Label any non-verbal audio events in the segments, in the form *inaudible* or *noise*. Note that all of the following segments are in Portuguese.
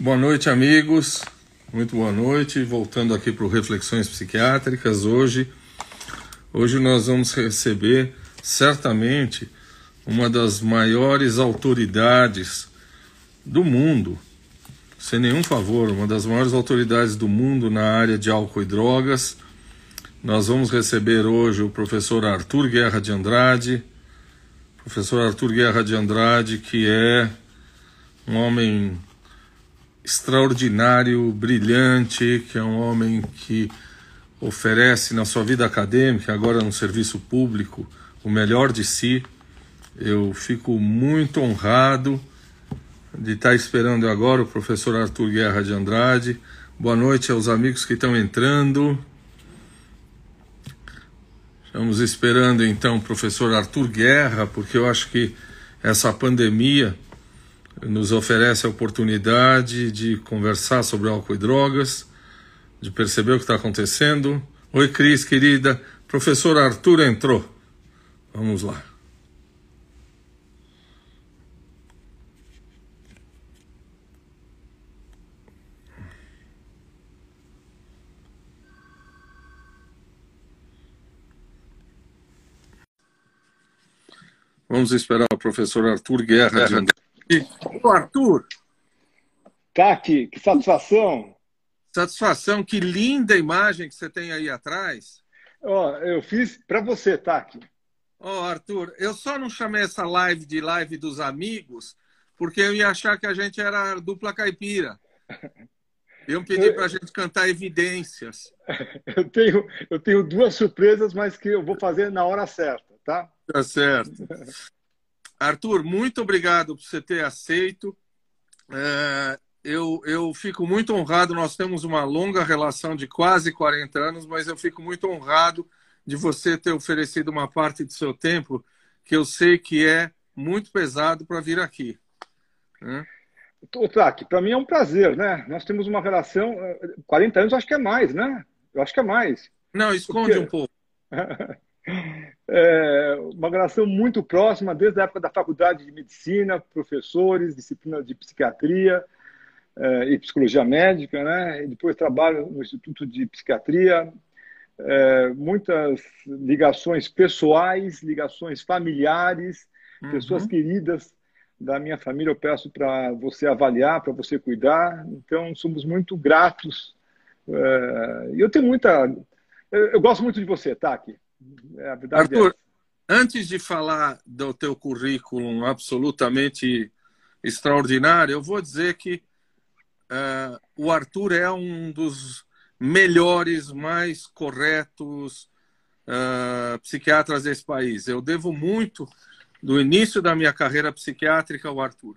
Boa noite, amigos. Muito boa noite. Voltando aqui para o Reflexões Psiquiátricas hoje. Hoje nós vamos receber certamente uma das maiores autoridades do mundo, sem nenhum favor, uma das maiores autoridades do mundo na área de álcool e drogas. Nós vamos receber hoje o professor Arthur Guerra de Andrade. Professor Arthur Guerra de Andrade, que é um homem extraordinário, brilhante, que é um homem que oferece na sua vida acadêmica, agora no serviço público, o melhor de si. Eu fico muito honrado de estar esperando agora o professor Arthur Guerra de Andrade. Boa noite aos amigos que estão entrando. Estamos esperando então o professor Arthur Guerra, porque eu acho que essa pandemia nos oferece a oportunidade de conversar sobre álcool e drogas, de perceber o que está acontecendo. Oi, Cris, querida. Professor Arthur entrou. Vamos lá. Vamos esperar o professor Arthur Guerra de Ô, Arthur. Taki, que satisfação. Satisfação, que linda imagem que você tem aí atrás. Ó, eu fiz para você, Taki. Ó, Arthur, eu só não chamei essa live de live dos amigos porque eu ia achar que a gente era dupla caipira. Iam pedir para a gente cantar evidências. Eu tenho, eu tenho duas surpresas, mas que eu vou fazer na hora certa, tá? Tá certo. Arthur, muito obrigado por você ter aceito. É, eu, eu fico muito honrado. Nós temos uma longa relação de quase 40 anos, mas eu fico muito honrado de você ter oferecido uma parte do seu tempo que eu sei que é muito pesado para vir aqui. Né? Taki, para mim é um prazer, né? Nós temos uma relação, 40 anos, acho que é mais, né? Eu acho que é mais. Não, esconde Porque... um pouco. *laughs* é, uma relação muito próxima, desde a época da faculdade de medicina, professores, disciplina de psiquiatria é, e psicologia médica, né? E depois trabalho no Instituto de Psiquiatria, é, muitas ligações pessoais, ligações familiares, uhum. pessoas queridas da minha família. Eu peço para você avaliar, para você cuidar. Então, somos muito gratos. É, e eu tenho muita. Eu, eu gosto muito de você, Taki. É, Arthur, é antes de falar do teu currículo absolutamente extraordinário, eu vou dizer que uh, o Arthur é um dos melhores, mais corretos uh, psiquiatras desse país. Eu devo muito do início da minha carreira psiquiátrica ao Arthur.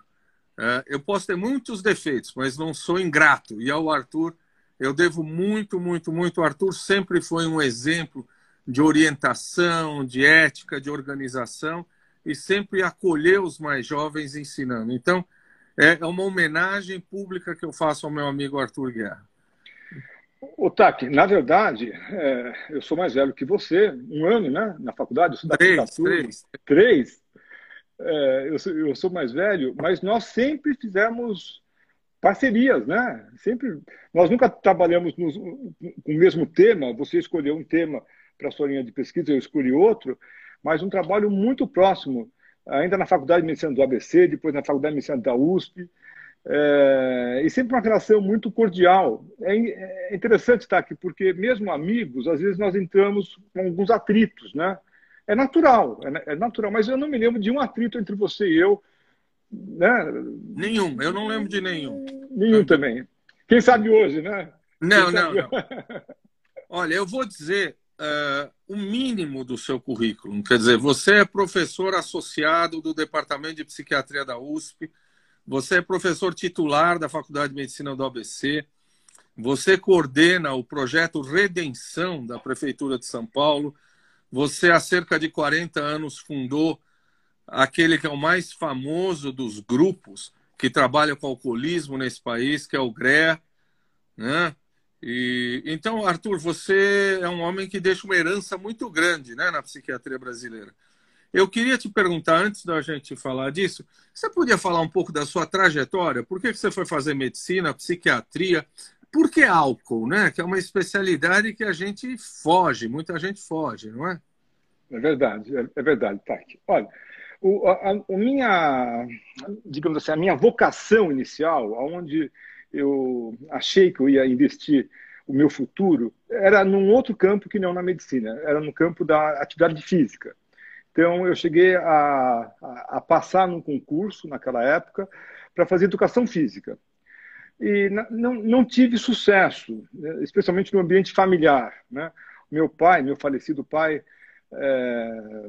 Uh, eu posso ter muitos defeitos, mas não sou ingrato. E ao Arthur, eu devo muito, muito, muito. O Arthur sempre foi um exemplo de orientação, de ética, de organização e sempre acolher os mais jovens ensinando. Então, é uma homenagem pública que eu faço ao meu amigo Arthur Guerra. O Taki, na verdade, é, eu sou mais velho que você, um ano, né? Na faculdade, eu sou da três, três. Três. É, eu, sou, eu, sou, mais velho, mas nós sempre fizemos parcerias, né? Sempre, nós nunca trabalhamos no, com o mesmo tema. Você escolheu um tema para a sua linha de pesquisa, eu escolhi outro, mas um trabalho muito próximo, ainda na Faculdade de Medicina do ABC, depois na Faculdade de Medicina da USP, é, e sempre uma relação muito cordial. É, é interessante estar aqui, porque mesmo amigos, às vezes nós entramos com alguns atritos, né? É natural, é, é natural, mas eu não me lembro de um atrito entre você e eu, né? Nenhum, eu não lembro de nenhum. Nenhum também. Quem sabe hoje, né? Não, não, não. *laughs* Olha, eu vou dizer, uh, o mínimo do seu currículo. Quer dizer, você é professor associado do Departamento de Psiquiatria da USP, você é professor titular da Faculdade de Medicina do ABC, você coordena o projeto Redenção da Prefeitura de São Paulo, você há cerca de 40 anos fundou aquele que é o mais famoso dos grupos que trabalha com alcoolismo nesse país, que é o GRE, né? E, então, Arthur, você é um homem que deixa uma herança muito grande né, na psiquiatria brasileira. Eu queria te perguntar, antes da gente falar disso, você podia falar um pouco da sua trajetória? Por que você foi fazer medicina, psiquiatria? Por que álcool, né? Que é uma especialidade que a gente foge, muita gente foge, não é? É verdade, é, é verdade, Taki. Olha, o, a, a, minha, digamos assim, a minha vocação inicial, aonde eu achei que eu ia investir o meu futuro, era num outro campo que não na medicina, era no campo da atividade física. Então, eu cheguei a, a, a passar num concurso naquela época para fazer educação física. E não, não tive sucesso, né, especialmente no ambiente familiar. Né? Meu pai, meu falecido pai, é,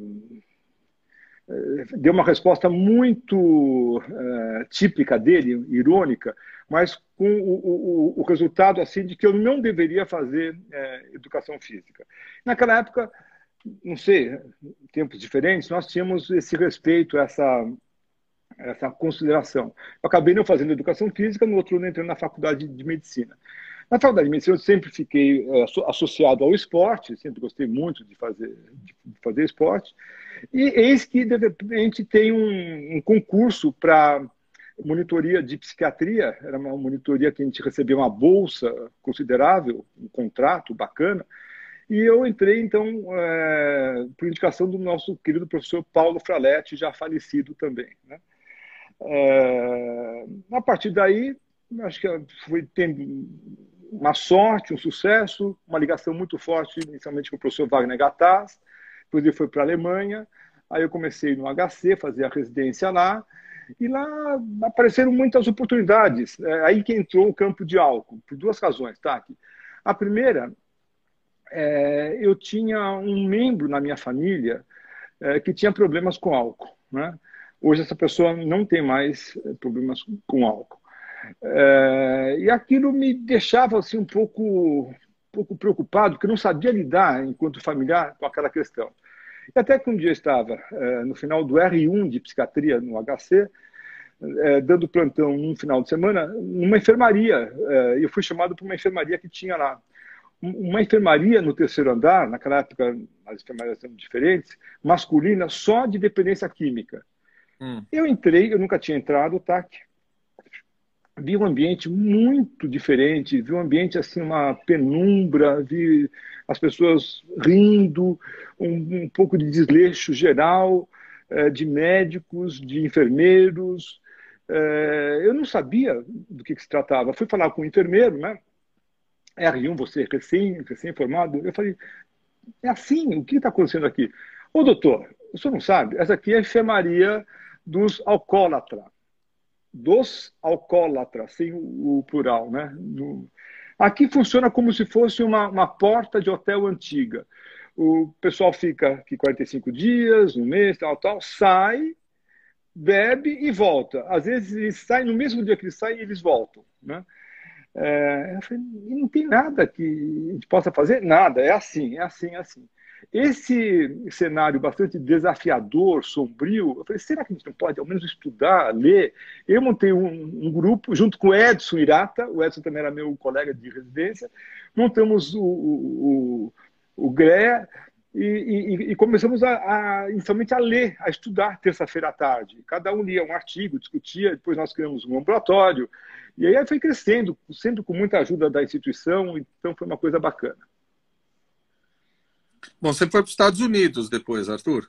deu uma resposta muito é, típica dele, irônica, mas com o, o, o, resultado assim de que eu não deveria fazer é, educação física. Naquela época, não sei, tempos diferentes, nós tínhamos esse respeito, essa essa consideração. Eu acabei não fazendo educação física, no outro ano entrei na faculdade de medicina. Na faculdade de medicina eu sempre fiquei é, associado ao esporte, sempre gostei muito de fazer, de fazer esporte. E eis que, de repente, tem um, um concurso para monitoria de psiquiatria, era uma monitoria que a gente recebia uma bolsa considerável, um contrato bacana, e eu entrei, então, é, por indicação do nosso querido professor Paulo Fraletti, já falecido também. Né? É, a partir daí, acho que foi tendo uma sorte, um sucesso, uma ligação muito forte, inicialmente com o professor Wagner Gattaz, ele foi para a Alemanha, aí eu comecei no HC, fazer a residência lá, e lá apareceram muitas oportunidades. É aí que entrou o campo de álcool, por duas razões, tá? A primeira é, eu tinha um membro na minha família é, que tinha problemas com álcool. Né? Hoje essa pessoa não tem mais é, problemas com álcool. É, e aquilo me deixava assim um pouco, um pouco preocupado, porque eu não sabia lidar, enquanto familiar, com aquela questão. E até que um dia eu estava é, no final do R1 de psiquiatria no HC, é, dando plantão num final de semana, numa enfermaria. eu fui chamado para uma enfermaria que tinha lá uma enfermaria no terceiro andar, naquela época as enfermarias eram diferentes, masculina, só de dependência química. Hum. Eu entrei, eu nunca tinha entrado, tá? Vi um ambiente muito diferente, vi um ambiente assim, uma penumbra, vi as pessoas rindo, um, um pouco de desleixo geral, é, de médicos, de enfermeiros. É, eu não sabia do que, que se tratava. Fui falar com o enfermeiro, né? R1, você recém, recém-formado, eu falei, é assim, o que está acontecendo aqui? Ô doutor, o senhor não sabe, essa aqui é a enfermaria dos alcoólatras, dos alcoólatras, sem o, plural, né? No, aqui funciona como se fosse uma, uma porta de hotel antiga. O pessoal fica aqui 45 dias, um mês, tal, tal, sai, bebe e volta. Às vezes eles saem, no mesmo dia que eles saem, eles voltam, né? É, eu falei, não tem nada que a gente possa fazer? Nada, é assim, é assim, é assim. Esse cenário bastante desafiador, sombrio, eu falei, será que a gente não pode ao menos estudar, ler? Eu montei um, um grupo junto com o Edson Irata, o Edson também era meu colega de residência, montamos o, o, o, o GRE, e, e, e, começamos a, a, inicialmente a ler, a estudar terça-feira à tarde. Cada um lia um artigo, discutia, depois nós criamos um ambulatório, e aí foi crescendo, sempre com muita ajuda da instituição, então foi uma coisa bacana. Bom, você foi para os Estados Unidos depois, Arthur?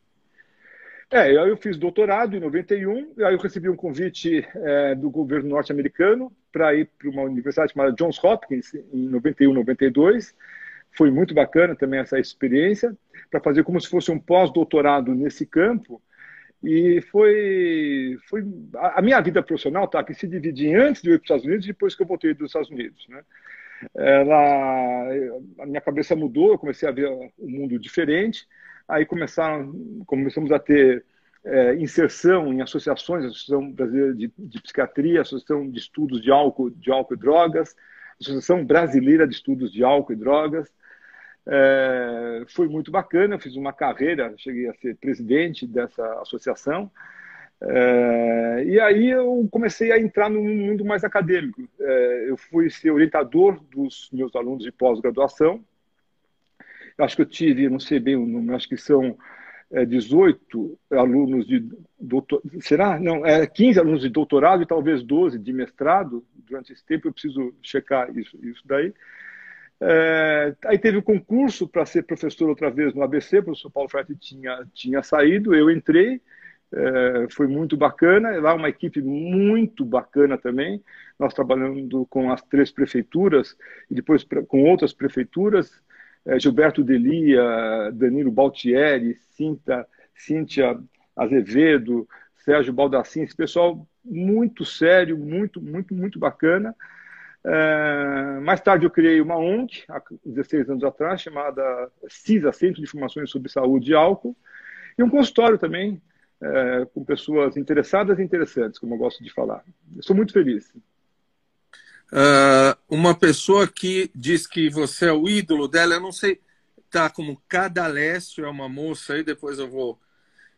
É, eu fiz doutorado em 91, aí eu recebi um convite é, do governo norte-americano para ir para uma universidade chamada Johns Hopkins em 91, 92. Foi muito bacana também essa experiência, para fazer como se fosse um pós-doutorado nesse campo. E foi, foi a minha vida profissional tá, que se divide antes de eu ir para os Estados Unidos e depois que eu voltei dos Estados Unidos. Né? Ela, a minha cabeça mudou, eu comecei a ver um mundo diferente. Aí começaram, começamos a ter é, inserção em associações, Associação Brasileira de, de, Psiquiatria, Associação de Estudos de Álcool, de Álcool e Drogas, Associação Brasileira de Estudos de Álcool e Drogas, é, foi muito bacana, fiz uma carreira, cheguei a ser presidente dessa associação. É, e aí eu comecei a entrar no mundo mais acadêmico. É, eu fui ser orientador dos meus alunos de pós-graduação. Acho que eu tive, não sei bem o número, acho que são é, 18 alunos de doutor, será? Não, é 15 alunos de doutorado e talvez 12 de mestrado durante esse tempo. Eu preciso checar isso, isso daí. É, aí teve o um concurso para ser professor outra vez no ABC, o professor Paulo Freire tinha, tinha saído, eu entrei, é, foi muito bacana, lá uma equipe muito bacana também, nós trabalhando com as três prefeituras e depois com outras prefeituras, é, Gilberto Delia, Danilo Baltieri, Cinta, Cíntia Azevedo, Sérgio Baldassin, esse pessoal muito sério, muito, muito, muito bacana. É, mais tarde eu criei uma ONG, há 16 anos atrás, chamada CISA, Centro de Informações sobre Saúde e Álcool, e um consultório também, é, com pessoas interessadas e interessantes, como eu gosto de falar. Eu sou muito feliz. Uh, uma pessoa que diz que você é o ídolo dela, eu não sei, tá como Cadalécio, é uma moça aí, depois eu vou.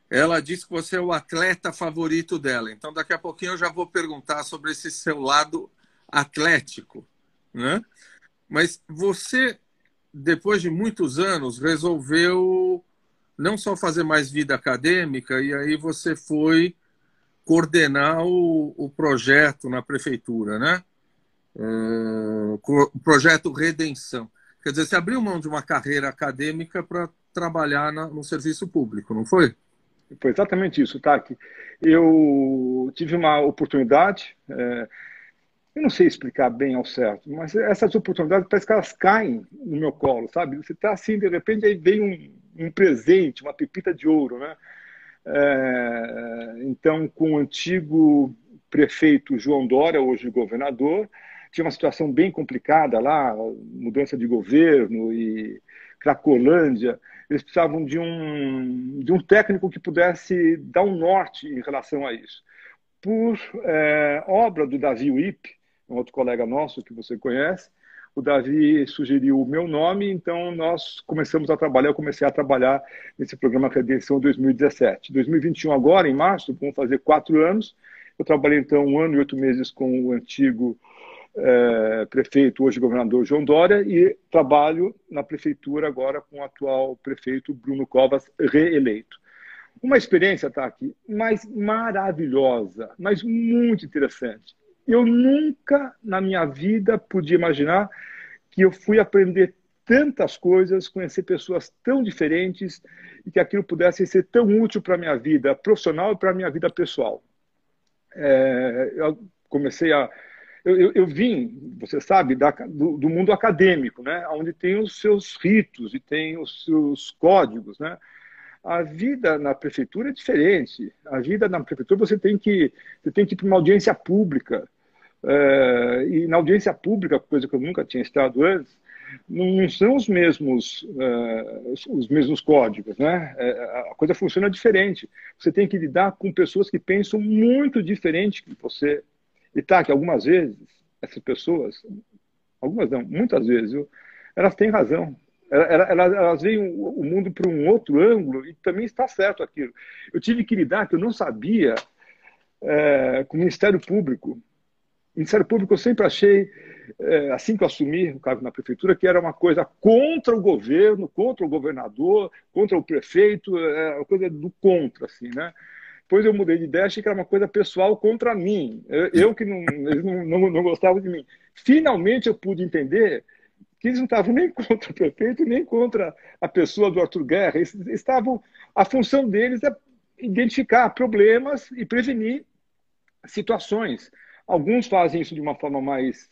Ela diz que você é o atleta favorito dela. Então, daqui a pouquinho eu já vou perguntar sobre esse seu lado atlético, né? Mas você, depois de muitos anos, resolveu não só fazer mais vida acadêmica, e aí você foi coordenar o, o projeto na prefeitura, né? o projeto Redenção. Quer dizer, você abriu mão de uma carreira acadêmica para trabalhar na, no serviço público, não foi? Foi exatamente isso, Taki. Eu tive uma oportunidade, é, eu não sei explicar bem ao certo, mas essas oportunidades parece que elas caem no meu colo, sabe? Você está assim, de repente, aí vem um, um, presente, uma pepita de ouro, né? É, então, com o antigo prefeito João Dória, hoje governador, tinha uma situação bem complicada lá, mudança de governo e Cracolândia. Eles precisavam de um, de um técnico que pudesse dar um norte em relação a isso. Por é, obra do Davi Wip, um outro colega nosso que você conhece, o Davi sugeriu o meu nome, então nós começamos a trabalhar, eu comecei a trabalhar nesse programa Redenção 2017. 2021 agora, em março, vamos fazer quatro anos, eu trabalhei então um ano e oito meses com o antigo é, prefeito, hoje governador João Dória, e trabalho na prefeitura agora com o atual prefeito Bruno Covas, reeleito. Uma experiência, tá aqui, mas maravilhosa, mas muito interessante. Eu nunca na minha vida podia imaginar que eu fui aprender tantas coisas, conhecer pessoas tão diferentes e que aquilo pudesse ser tão útil para a minha vida profissional e para a minha vida pessoal. É, eu comecei a eu, eu, eu vim, você sabe, da, do, do, mundo acadêmico, né, onde tem os seus ritos e tem os seus códigos, né. A vida na prefeitura é diferente. A vida na prefeitura você tem que você tem que ir para uma audiência pública é, e na audiência pública, coisa que eu nunca tinha estado antes, não são os mesmos uh, os mesmos códigos, né? É, a coisa funciona diferente. Você tem que lidar com pessoas que pensam muito diferente que você e tá, que algumas vezes essas pessoas, algumas não, muitas vezes, elas têm razão. Elas, elas, elas veem o mundo por um outro ângulo e também está certo aquilo. Eu tive que lidar, que eu não sabia, é, com o Ministério Público. Ministério Público eu sempre achei, é, assim que eu assumi o cargo na prefeitura, que era uma coisa contra o governo, contra o governador, contra o prefeito, é uma coisa do contra, assim, né? Depois eu mudei de ideia, achei que era uma coisa pessoal contra mim. Eu, que não, não, não, não de mim. Finalmente eu pude entender que eles não estavam nem contra o prefeito, nem contra a pessoa do Arthur Guerra. Eles estavam, a função deles é identificar problemas e prevenir situações. Alguns fazem isso de uma forma mais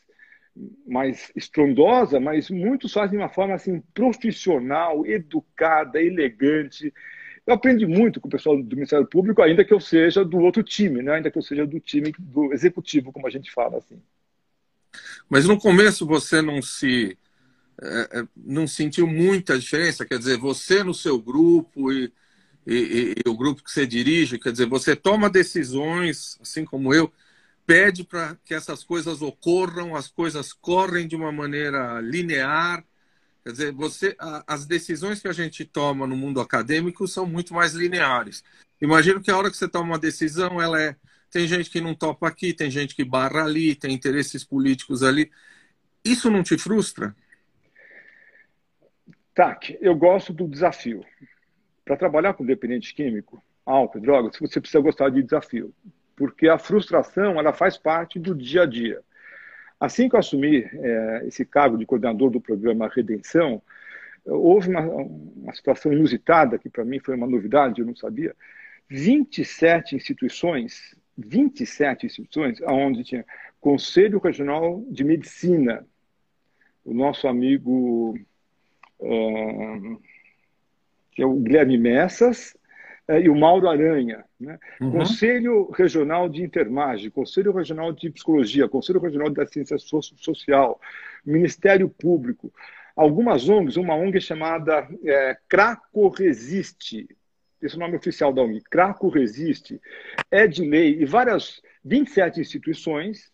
mais estrondosa, mas muitos fazem de uma forma assim profissional, educada, elegante, eu aprendi muito com o pessoal do Ministério Público, ainda que eu seja do outro time, né? ainda que eu seja do time do executivo, como a gente fala assim. Mas no começo você não se é, é não sentiu muita diferença, quer dizer, você no seu grupo e, e, e, o grupo que você dirige, quer dizer, você toma decisões, assim como eu, pede para que essas coisas ocorram, as coisas correm de uma maneira linear, Quer dizer, você, as decisões que a gente toma no mundo acadêmico são muito mais lineares. Imagino que a hora que você toma uma decisão, ela é. Tem gente que não topa aqui, tem gente que barra ali, tem interesses políticos ali. Isso não te frustra? Tá, eu gosto do desafio. para trabalhar com dependente químico, álcool, drogas, você precisa gostar de desafio, porque a frustração ela faz parte do dia a dia. Assim que eu assumi é, esse cargo de coordenador do programa Redenção, houve uma, uma situação inusitada, que para mim foi uma novidade, eu não sabia. 27 instituições, 27 instituições, onde tinha Conselho Regional de Medicina, o nosso amigo, que é o Guilherme Messas, e o Mauro Aranha. Né? Uhum. Conselho Regional de Intermagem, Conselho Regional de Psicologia, Conselho Regional da Ciência Social, Ministério Público, algumas ONGs, uma ONG chamada é, Craco Resiste, esse é o nome oficial da ONG, Craco Resiste, é de lei, e várias, 27 instituições,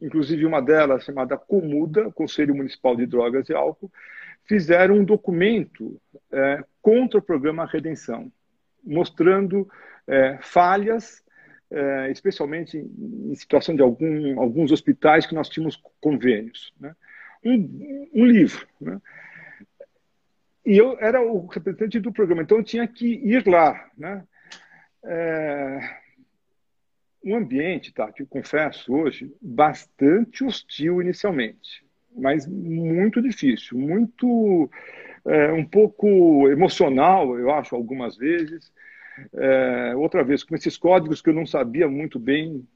inclusive uma delas chamada Comuda, Conselho Municipal de Drogas e Álcool, fizeram um documento é, contra o programa Redenção, mostrando é, falhas, é, especialmente em situação de algum, alguns hospitais que nós tínhamos convênios. Né? Um, um, livro. Né? E eu era o representante do programa, então eu tinha que ir lá. Né? É, um ambiente, tá, que eu confesso hoje, bastante hostil inicialmente, mas muito difícil, muito é, um pouco emocional, eu acho, algumas vezes. É, outra vez, com esses códigos que eu não sabia muito bem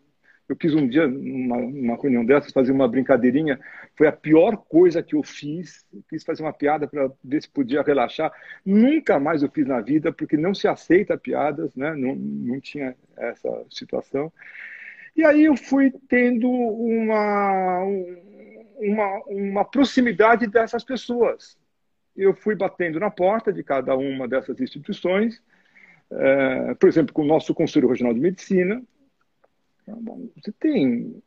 eu quis um dia, numa, numa reunião dessas, fazer uma brincadeirinha. Foi a pior coisa que eu fiz. Quis fazer uma piada para ver se podia relaxar. Nunca mais eu fiz na vida, porque não se aceita piadas, né? não, não tinha essa situação. E aí eu fui tendo uma, uma, uma proximidade dessas pessoas. Eu fui batendo na porta de cada uma dessas instituições, é, por exemplo, com o nosso Conselho Regional de Medicina, Tá você tem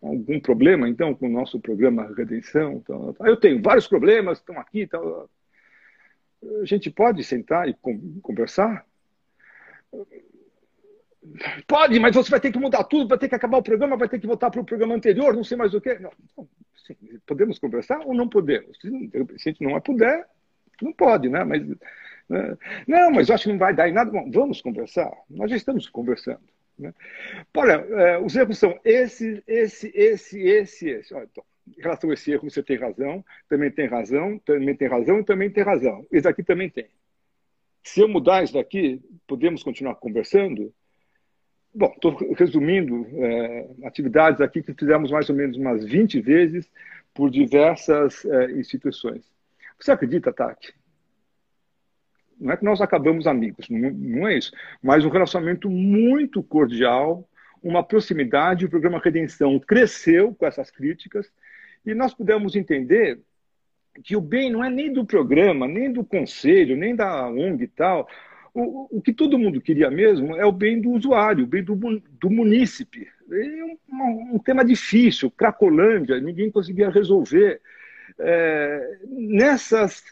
algum problema, então, com o nosso programa Redenção? Eu tenho vários problemas, estão aqui. Tal. A gente pode sentar e conversar? Pode, mas você vai ter que mudar tudo, vai ter que acabar o programa, vai ter que voltar para o programa anterior, não sei mais o quê. Não, sim, podemos conversar ou não podemos? Se, a gente não puder, não pode, né? Mas, né? Não, mas eu acho que não vai dar em nada. Bom, vamos conversar. Nós já estamos conversando. Né? Olha, é, os erros são esse, esse, esse, esse, esse. Olha, então, em relação a esse erro, você tem razão, também tem razão, também tem razão e também tem razão. Esse aqui também tem. Se eu mudar isso daqui, podemos continuar conversando? Bom, estou resumindo é, atividades aqui que fizemos mais ou menos umas 20 vezes por diversas é, instituições. Você acredita, Tati, não é que nós acabamos amigos, não, não, é isso, mas um relacionamento muito cordial, uma proximidade. O programa Redenção cresceu com essas críticas e nós pudemos entender que o bem não é nem do programa, nem do conselho, nem da ONG e tal. O, o que todo mundo queria mesmo é o bem do usuário, o bem do, do munícipe. É um, um tema difícil, Cracolândia, ninguém conseguia resolver. É, nessas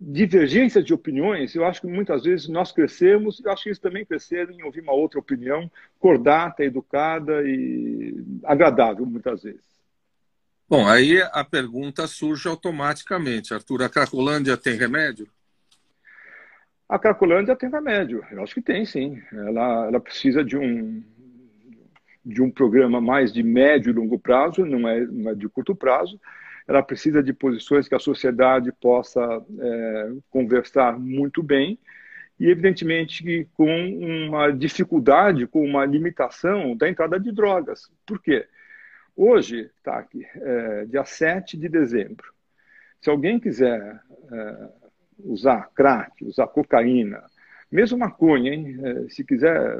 divergências de opiniões, eu acho que muitas vezes nós crescemos, eu acho que eles também cresceram em ouvir uma outra opinião, cordata, educada e agradável, muitas vezes. Bom, aí a pergunta surge automaticamente. Arthur, a Cracolândia tem remédio? A Cracolândia tem remédio. Eu acho que tem, sim. Ela, ela precisa de um, de um programa mais de médio e longo prazo, não é, não é de curto prazo ela precisa de posições que a sociedade possa é, conversar muito bem e, evidentemente, com uma dificuldade, com uma limitação da entrada de drogas. Por quê? Hoje, tá aqui, é, dia 7 de dezembro, se alguém quiser é, usar crack, usar cocaína, mesmo maconha, hein? É, se quiser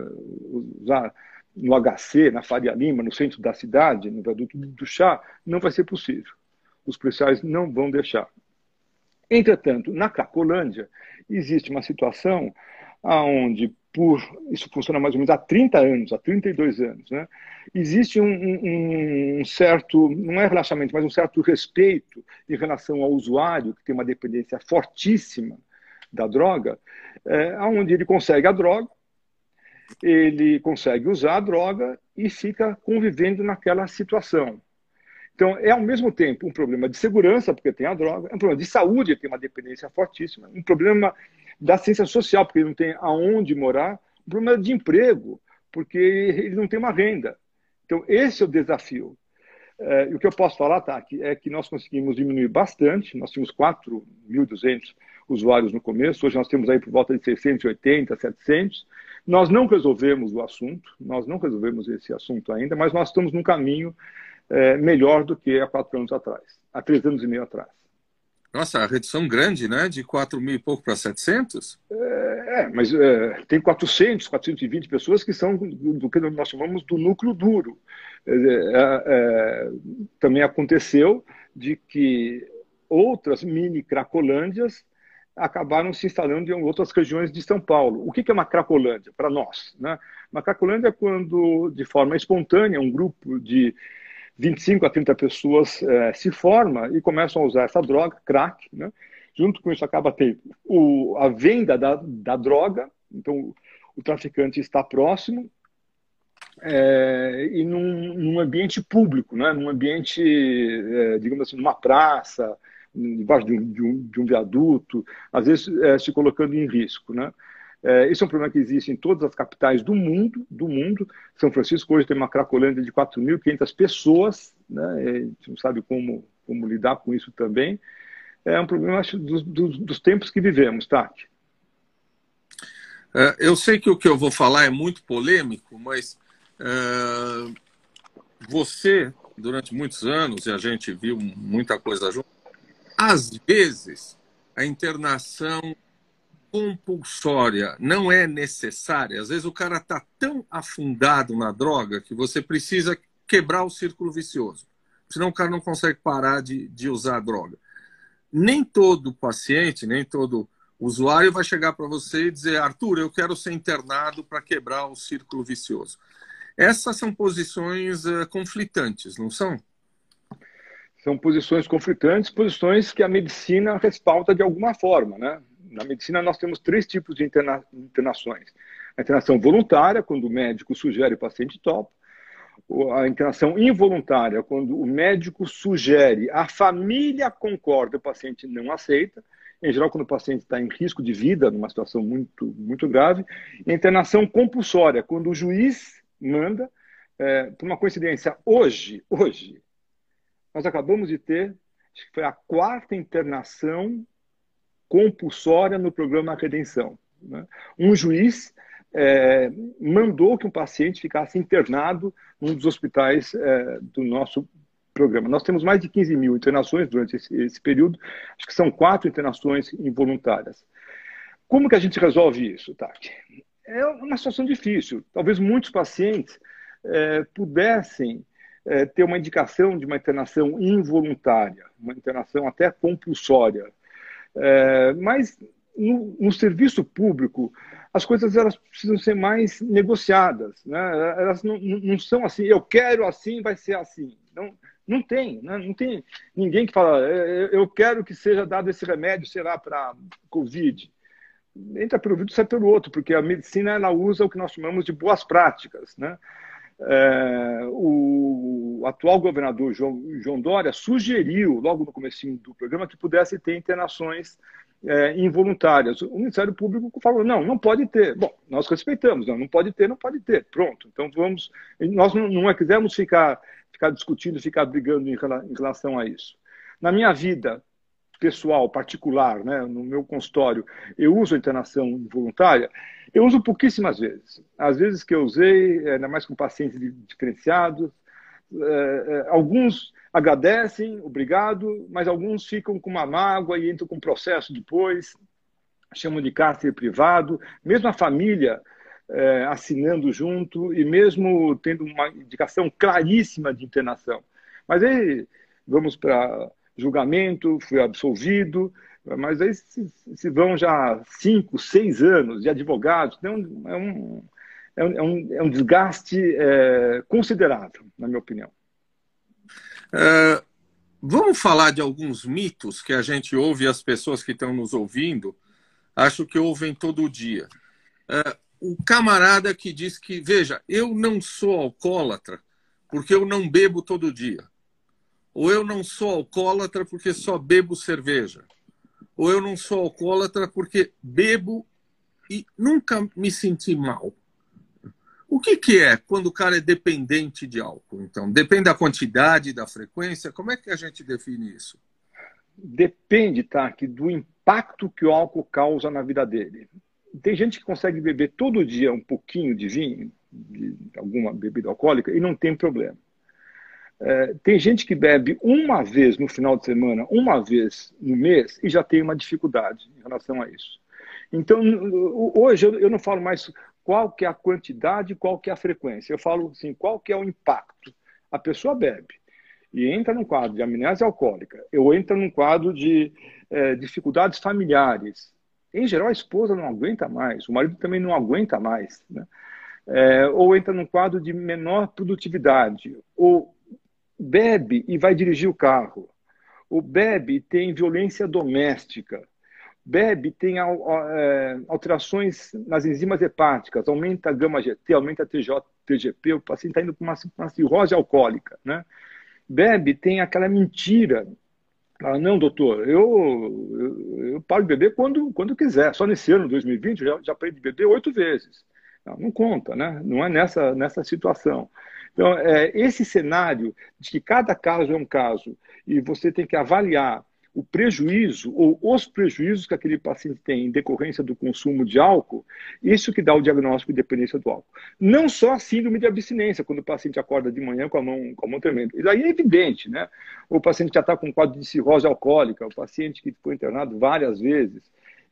usar no HC, na Faria Lima, no centro da cidade, no viaduto do chá, não vai ser possível os policiais não vão deixar. Entretanto, na Cracolândia, existe uma situação onde, por isso funciona mais ou menos há 30 anos, há 32 anos, né? existe um, um, um, certo, não é relaxamento, mas um certo respeito em relação ao usuário, que tem uma dependência fortíssima da droga, é, onde ele consegue a droga, ele consegue usar a droga e fica convivendo naquela situação. Então, é ao mesmo tempo um problema de segurança, porque tem a droga, é um problema de saúde, tem uma dependência fortíssima, um problema da ciência social, porque ele não tem aonde morar, um problema de emprego, porque ele não tem uma renda. Então, esse é o desafio. É, o que eu posso falar, tá, é que nós conseguimos diminuir bastante, nós tínhamos 4.200 usuários no começo, hoje nós temos aí por volta de 680, 700. Nós não resolvemos o assunto, nós não resolvemos esse assunto ainda, mas nós estamos num caminho é, melhor do que há quatro anos atrás, há três anos e meio atrás. Nossa, a redução grande, né? De 4 mil e pouco para 700? É, mas é, tem 400, 420 pessoas que são do, do, que nós chamamos do núcleo duro. É, é, também aconteceu de que outras mini cracolândias acabaram se instalando em outras regiões de São Paulo. O que é uma cracolândia para nós? Né? Uma cracolândia é quando, de forma espontânea, um grupo de 25 a 30 pessoas é, se forma e começam a usar essa droga, crack, né? Junto com isso acaba tendo a venda da, da droga, então o traficante está próximo é, e num, num, ambiente público, né? num ambiente, é, digamos assim, numa praça, debaixo de um, de um, de um viaduto, às vezes é, se colocando em risco. Né? É, é um problema que existe em todas as capitais do mundo. Do mundo. São Francisco hoje tem uma cracolândia de 4.500 pessoas, né? a gente não sabe como, como lidar com isso também. É um problema acho, dos, dos, tempos que vivemos, Tati. É, eu sei que o que eu vou falar é muito polêmico, mas é, você, durante muitos anos, e a gente viu muita coisa junto, às vezes a internação compulsória não é necessária. Às vezes o cara está tão afundado na droga que você precisa quebrar o círculo vicioso. Senão o cara não consegue parar de, de usar a droga. Nem todo paciente, nem todo usuário vai chegar para você e dizer: Arthur, eu quero ser internado para quebrar o círculo vicioso. Essas são posições uh, conflitantes, não são? São posições conflitantes, posições que a medicina respalda de alguma forma, né? Na medicina, nós temos três tipos de interna internações. A internação voluntária, quando o médico sugere o paciente topa. A internação involuntária, quando o médico sugere, a família concorda, o paciente não aceita. Em geral, quando o paciente está em risco de vida, numa situação muito, muito grave. E a internação compulsória, quando o juiz manda, é, por uma coincidência, hoje, hoje, nós acabamos de ter, acho que foi a quarta internação compulsória no programa Redenção. Né? Um juiz é, mandou que um paciente ficasse internado num dos hospitais é, do nosso programa. Nós temos mais de 15 mil internações durante esse, esse, período, acho que são quatro internações involuntárias. Como que a gente resolve isso, Tati? É uma situação difícil. Talvez muitos pacientes é, pudessem é, ter uma indicação de uma internação involuntária, uma internação até compulsória, é, mas no, no, serviço público, as coisas elas precisam ser mais negociadas. Né? Elas não, não são assim, eu quero assim, vai ser assim. Não, não tem, né? não tem ninguém que fala, eu quero que seja dado esse remédio, será para Covid. Entra pelo ouvido, sai pelo outro, porque a medicina ela usa o que nós chamamos de boas práticas. Né? É, o atual governador João, João, Dória sugeriu, logo no começo do programa, que pudesse ter internações é, involuntárias. O Ministério Público falou, não, não pode ter. Bom, nós respeitamos, não, não pode ter, não pode ter. Pronto. Então vamos. Nós não, não é quisermos ficar, ficar discutindo, ficar brigando em, em relação a isso. Na minha vida, pessoal, particular, né, no meu consultório, eu uso a internação involuntária, eu uso pouquíssimas vezes. Às vezes que eu usei, ainda mais com pacientes diferenciados, é, é, alguns agradecem, obrigado, mas alguns ficam com uma mágoa e entram com processo depois, chamam de cárcere privado, mesmo a família é, assinando junto e mesmo tendo uma indicação claríssima de internação. Mas aí vamos para julgamento, fui absolvido, mas aí se, se vão já cinco, seis anos de advogados, então é um, é um, é um, é um desgaste é, considerável, na minha opinião. É, vamos falar de alguns mitos que a gente ouve e as pessoas que estão nos ouvindo acho que ouvem todo dia. É, o camarada que diz que, veja, eu não sou alcoólatra porque eu não bebo todo dia ou eu não sou alcoólatra porque só bebo cerveja, ou eu não sou alcoólatra porque bebo e nunca me senti mal. O que, que é quando o cara é dependente de álcool? Então, depende da quantidade, da frequência? Como é que a gente define isso? Depende, tá, do impacto que o álcool causa na vida dele. Tem gente que consegue beber todo dia um pouquinho de vinho, de alguma bebida alcoólica, e não tem problema. É, tem gente que bebe uma vez no final de semana, uma vez no mês, e já tem uma dificuldade em relação a isso. Então, hoje eu não falo mais qual que é a quantidade, qual que é a frequência. Eu falo assim, qual que é o impacto. A pessoa bebe e entra num quadro de amnésia alcoólica, ou entra num quadro de é, dificuldades familiares. Em geral, a esposa não aguenta mais, o marido também não aguenta mais. Né? É, ou entra num quadro de menor produtividade, ou bebe e vai dirigir o carro. O bebe tem violência doméstica. Bebe tem é, alterações nas enzimas hepáticas, aumenta a gama-GT, aumenta a TJ, TGP, o paciente está indo para uma, uma cirrose alcoólica. Né? Bebe tem aquela mentira. Ah, não, doutor, eu, eu, eu, paro de beber quando, quando quiser. Só nesse ano, 2020, eu já, já parei de beber oito vezes. Não, não, conta, né? não é nessa, nessa situação. Então, é, esse cenário de que cada caso é um caso e você tem que avaliar o prejuízo ou os prejuízos que aquele paciente tem em decorrência do consumo de álcool, isso que dá o diagnóstico de dependência do álcool. Não só a síndrome de abstinência, quando o paciente acorda de manhã com a mão, com a mão tremendo. Isso aí é evidente, né? O paciente já está com um quadro de cirrose alcoólica, o paciente que foi internado várias vezes.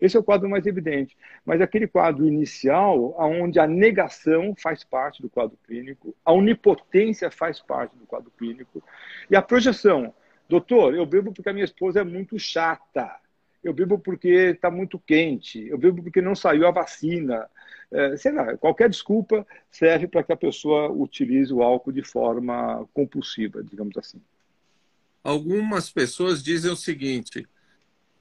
Esse é o quadro mais evidente. Mas aquele quadro inicial, onde a negação faz parte do quadro clínico, a onipotência faz parte do quadro clínico, e a projeção Doutor, eu bebo porque a minha esposa é muito chata. Eu bebo porque está muito quente. Eu bebo porque não saiu a vacina. É, sei lá, qualquer desculpa serve para que a pessoa utilize o álcool de forma compulsiva, digamos assim. Algumas pessoas dizem o seguinte: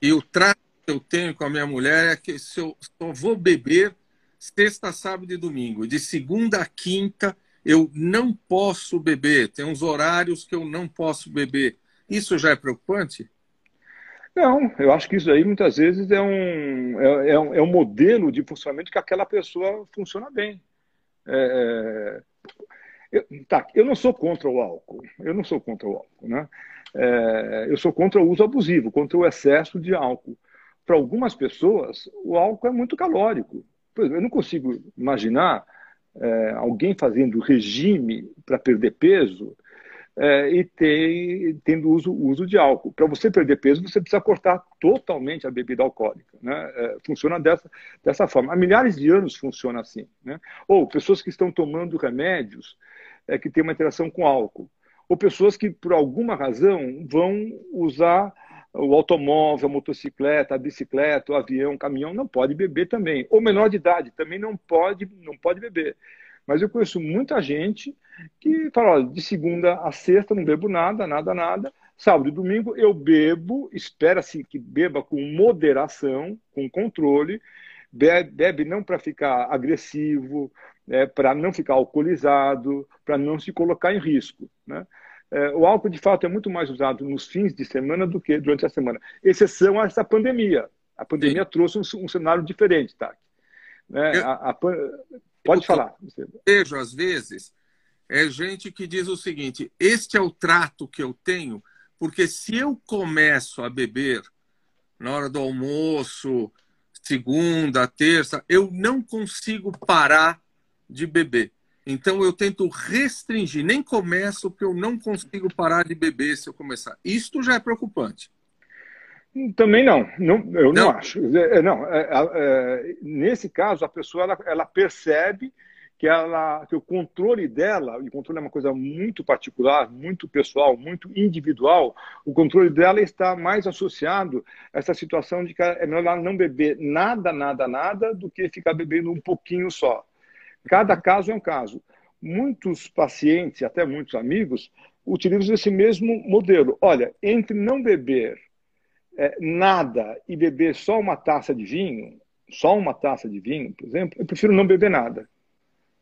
e o trato eu tenho com a minha mulher é que se eu só vou beber sexta, sábado e domingo. De segunda a quinta eu não posso beber. Tem uns horários que eu não posso beber. Isso já é preocupante? Não, eu acho que isso aí muitas vezes é um, é, é um, é um modelo de funcionamento que aquela pessoa funciona bem. É, é, eu, tá, eu não sou contra o álcool, eu não sou contra o álcool, né? É, eu sou contra o uso abusivo, contra o excesso de álcool. Para algumas pessoas, o álcool é muito calórico. Eu não consigo imaginar é, alguém fazendo regime para perder peso é, e ter, tendo uso, uso de álcool. Para você perder peso, você precisa cortar totalmente a bebida alcoólica. Né? É, funciona dessa, dessa forma. Há milhares de anos funciona assim. Né? Ou pessoas que estão tomando remédios é, que têm uma interação com álcool. Ou pessoas que, por alguma razão, vão usar o automóvel, a motocicleta, a bicicleta, o avião, o caminhão, não pode beber também. Ou menor de idade, também não pode, não pode beber. Mas eu conheço muita gente que fala, olha, de segunda a sexta não bebo nada, nada, nada. Sábado e domingo eu bebo, espera-se que beba com moderação, com controle, bebe, bebe não para ficar agressivo, é, para não ficar alcoolizado, para não se colocar em risco. Né? É, o álcool, de fato, é muito mais usado nos fins de semana do que durante a semana. Exceção a essa pandemia. A pandemia Sim. trouxe um, um, cenário diferente, tá? É, eu... a, a, Pode falar. Vejo, às vezes, é gente que diz o seguinte: este é o trato que eu tenho, porque se eu começo a beber na hora do almoço, segunda, terça, eu não consigo parar de beber. Então eu tento restringir, nem começo porque eu não consigo parar de beber se eu começar. Isto já é preocupante. Também não, não eu não, não acho. É, é, não, é, é, nesse caso, a pessoa ela, ela, percebe que, ela, que o controle dela, e o controle é uma coisa muito particular, muito pessoal, muito individual, o controle dela está mais associado a essa situação de que é melhor ela não beber nada, nada, nada, do que ficar bebendo um pouquinho só. Cada caso é um caso. Muitos pacientes, até muitos amigos, utilizam esse mesmo modelo. Olha, entre não beber é, nada e beber só uma taça de vinho, só uma taça de vinho, por exemplo, eu prefiro não beber nada.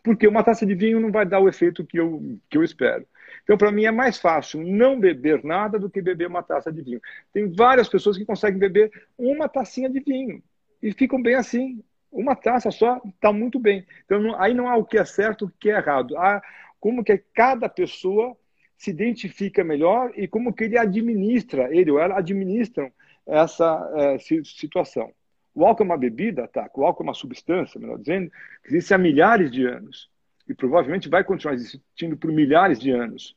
porque uma taça de vinho não vai dar o efeito que eu, que eu espero. Então, para mim, é mais fácil não beber nada do que beber uma taça de vinho. Tem várias pessoas que conseguem beber uma tacinha de vinho e ficam bem assim. Uma taça só está muito bem. Então, não, aí não há o que é certo o que é errado. Há como que cada pessoa se identifica melhor e como que ele administra, ele ou ela administram essa é, situação. O álcool é uma bebida, tá? O álcool é uma substância, melhor dizendo, que existe há milhares de anos e provavelmente vai continuar existindo por milhares de anos.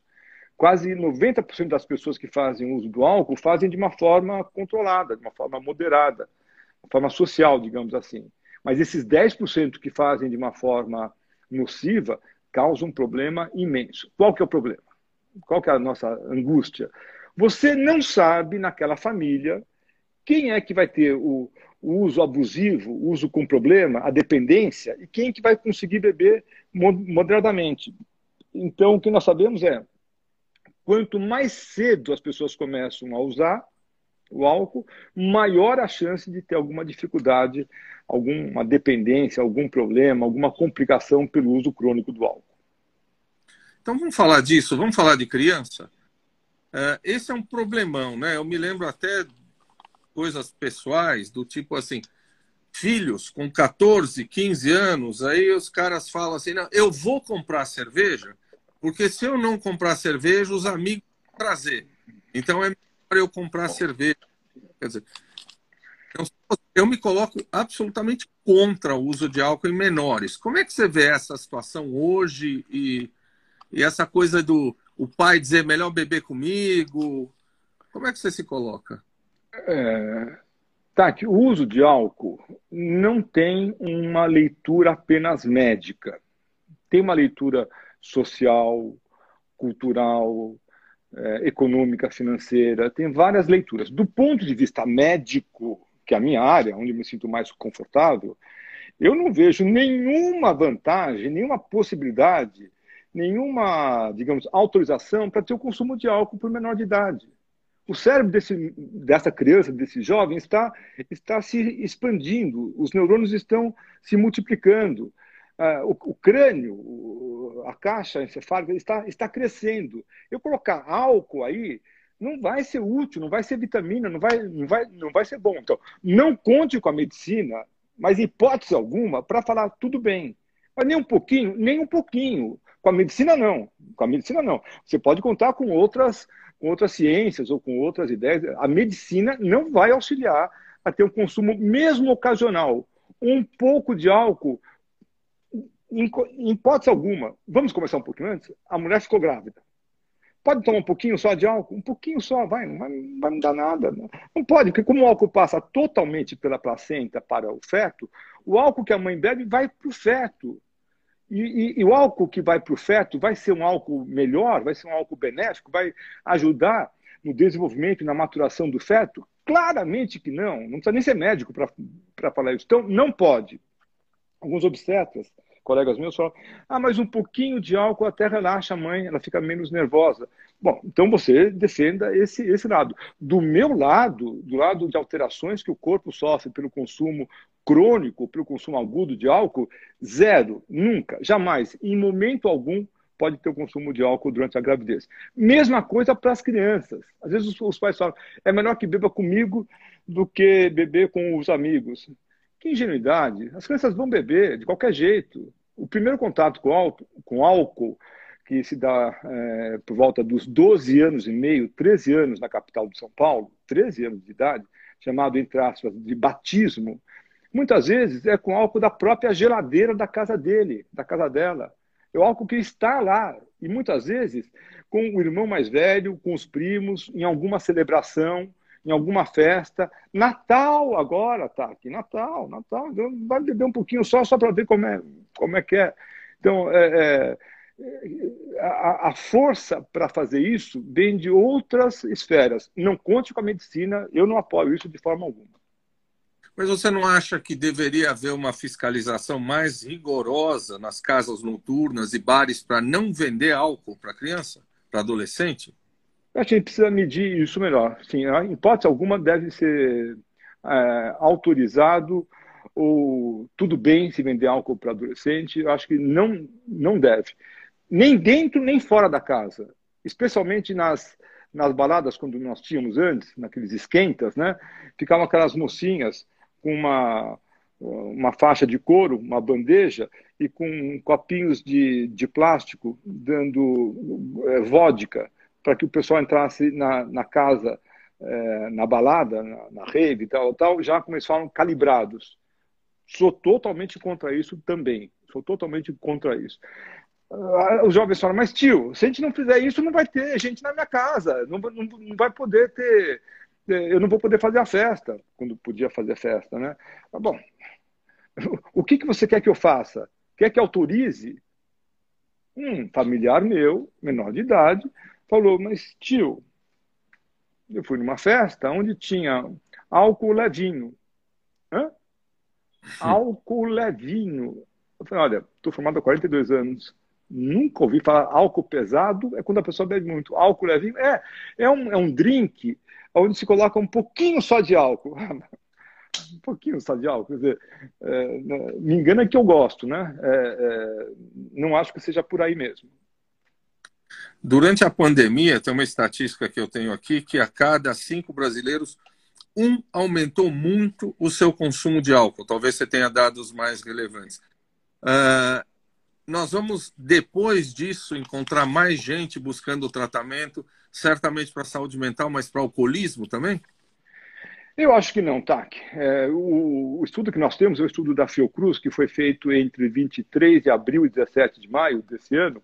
Quase 90% das pessoas que fazem uso do álcool fazem de uma forma controlada, de uma forma moderada, uma forma social, digamos assim. Mas esses 10% que fazem de uma forma nociva causam um problema imenso. Qual que é o problema? Qual que é a nossa angústia? Você não sabe naquela família quem é que vai ter o, o uso abusivo, o uso com problema, a dependência, e quem é que vai conseguir beber moderadamente. Então, o que nós sabemos é, quanto mais cedo as pessoas começam a usar o álcool, maior a chance de ter alguma dificuldade, alguma dependência, algum problema, alguma complicação pelo uso crônico do álcool. Então vamos falar disso, vamos falar de criança. É, esse é um problemão, né? Eu me lembro até coisas pessoais, do tipo assim, filhos com 14, 15 anos, aí os caras falam assim, não, eu vou comprar cerveja, porque se eu não comprar cerveja, os amigos vão trazer. Então é melhor eu comprar cerveja. Quer dizer, eu, eu me coloco absolutamente contra o uso de álcool em menores. Como é que você vê essa situação hoje e, e essa coisa do o pai dizer melhor beber comigo? Como é que você se coloca? É, Tati, o uso de álcool não tem uma leitura apenas médica. Tem uma leitura social, cultural, é, econômica, financeira, tem várias leituras. Do ponto de vista médico, que é a minha área, onde me sinto mais confortável, eu não vejo nenhuma vantagem, nenhuma possibilidade, nenhuma, digamos, autorização para ter o consumo de álcool por menor de idade o cérebro desse, dessa criança, desse jovem, está, está se expandindo, os neurônios estão se multiplicando, uh, o, o, crânio, a caixa encefálica está, está crescendo. Eu colocar álcool aí não vai ser útil, não vai ser vitamina, não vai, não vai, não vai ser bom. Então, não conte com a medicina, mas hipótese alguma, para falar tudo bem. Mas nem um pouquinho, nem um pouquinho. Com a medicina, não. Com a medicina, não. Você pode contar com outras com outras ciências ou com outras ideias, a medicina não vai auxiliar a ter um consumo, mesmo ocasional. Um pouco de álcool, em, em hipótese alguma. Vamos começar um pouquinho antes? A mulher ficou grávida. Pode tomar um pouquinho só de álcool? Um pouquinho só, vai, não vai, não dar nada. Não. não pode, porque como o álcool passa totalmente pela placenta para o feto, o álcool que a mãe bebe vai para o feto. E, e, e, o álcool que vai para o feto vai ser um álcool melhor, vai ser um álcool benéfico, vai ajudar no desenvolvimento e na maturação do feto? Claramente que não. Não precisa nem ser médico para falar isso. Então, não pode. Alguns obstetras, colegas meus, falam: ah, mas um pouquinho de álcool até relaxa a mãe, ela fica menos nervosa. Bom, então você defenda esse, esse lado. Do meu lado, do lado de alterações que o corpo sofre pelo consumo crônico, pelo consumo agudo de álcool, zero, nunca, jamais, em momento algum, pode ter o consumo de álcool durante a gravidez. Mesma coisa para as crianças. Às vezes os, os, pais falam, é melhor que beba comigo do que beber com os amigos. Que ingenuidade. As crianças vão beber de qualquer jeito. O primeiro contato com álcool, com álcool que se dá é, por volta dos 12 anos e meio, 13 anos na capital de São Paulo, 13 anos de idade, chamado, entre aspas, de batismo, muitas vezes é com álcool da própria geladeira da casa dele, da casa dela. É o álcool que está lá. E muitas vezes com o irmão mais velho, com os primos, em alguma celebração, em alguma festa. Natal agora, tá aqui, Natal, Natal. Então, vai beber um pouquinho só, só para ver como é, como é que é. Então, é, é a, a força para fazer isso vem de outras esferas. Não conte com a medicina, eu não apoio isso de forma alguma. Mas você não acha que deveria haver uma fiscalização mais rigorosa nas casas noturnas e bares para não vender álcool para criança, para adolescente? A gente precisa medir isso melhor. Sim, em hipótese alguma deve ser é, autorizado ou tudo bem se vender álcool para adolescente. Eu acho que não, não deve. Nem dentro, nem fora da casa. Especialmente nas, nas baladas, quando nós tínhamos antes, naqueles esquentas, né? Ficavam aquelas mocinhas com uma, uma faixa de couro, uma bandeja, e com copinhos de, de plástico dando é, vodka para que o pessoal entrasse na, na casa, é, na balada, na, na rede e tal, tal, já começaram calibrados. Sou totalmente contra isso também. Sou totalmente contra isso. Ah, os jovens falam, mas tio, se a gente não fizer isso, não vai ter gente na minha casa, não, não, não vai poder ter, é, eu não vou poder fazer a festa, quando podia fazer festa, né? Tá bom, *laughs* o que, que você quer que eu faça? Quer que autorize? Um familiar meu, menor de idade, falou, mas tio, eu fui numa festa onde tinha álcool levinho. Hã? Álcool levinho. Eu falei, olha, estou formado há 42 anos. Nunca ouvi falar álcool pesado, é quando a pessoa bebe muito. Álcool levinho, é, é, um, é um drink onde se coloca um pouquinho só de álcool. *laughs* um pouquinho só de álcool. Quer dizer, é, me engana que eu gosto, né? É, é, não acho que seja por aí mesmo. Durante a pandemia, tem uma estatística que eu tenho aqui, que a cada cinco brasileiros, um aumentou muito o seu consumo de álcool. Talvez você tenha dados mais relevantes. Uh, nós vamos, depois disso, encontrar mais gente buscando tratamento, certamente para saúde mental, mas para alcoolismo também? Eu acho que não, Tac. É, o, o, estudo que nós temos é o estudo da Fiocruz, que foi feito entre 23 de abril e 17 de maio desse ano,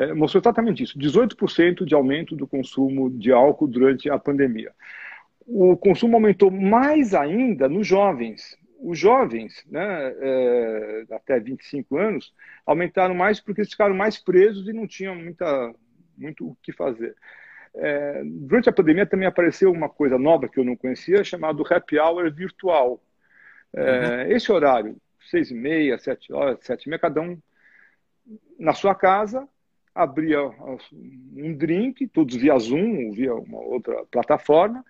é, mostrou exatamente isso: 18% de aumento do consumo de álcool durante a pandemia. O consumo aumentou mais ainda nos jovens. Os jovens, né, é, até 25 anos, aumentaram mais porque eles ficaram mais presos e não tinham muita, muito o que fazer. É, durante a pandemia também apareceu uma coisa nova que eu não conhecia, chamado happy hour virtual. É, uhum. Esse horário, seis e meia, sete horas, sete e meia, cada um na sua casa, abria um drink, todos via Zoom via uma outra plataforma,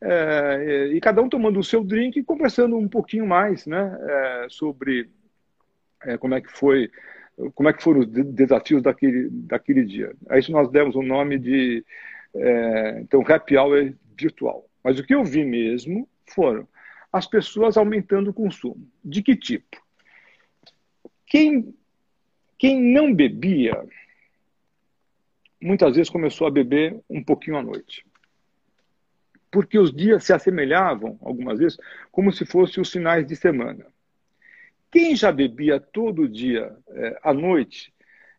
é, e cada um tomando o seu drink e conversando um pouquinho mais né, é, sobre é, como é que foi como é que foram os desafios daquele, daquele dia. A isso nós demos o nome de então, happy hour virtual. Mas o que eu vi mesmo foram as pessoas aumentando o consumo. De que tipo? Quem, quem não bebia, muitas vezes começou a beber um pouquinho à noite. Porque os dias se assemelhavam, algumas vezes, como se fossem os finais de semana. Quem já bebia todo dia é, à noite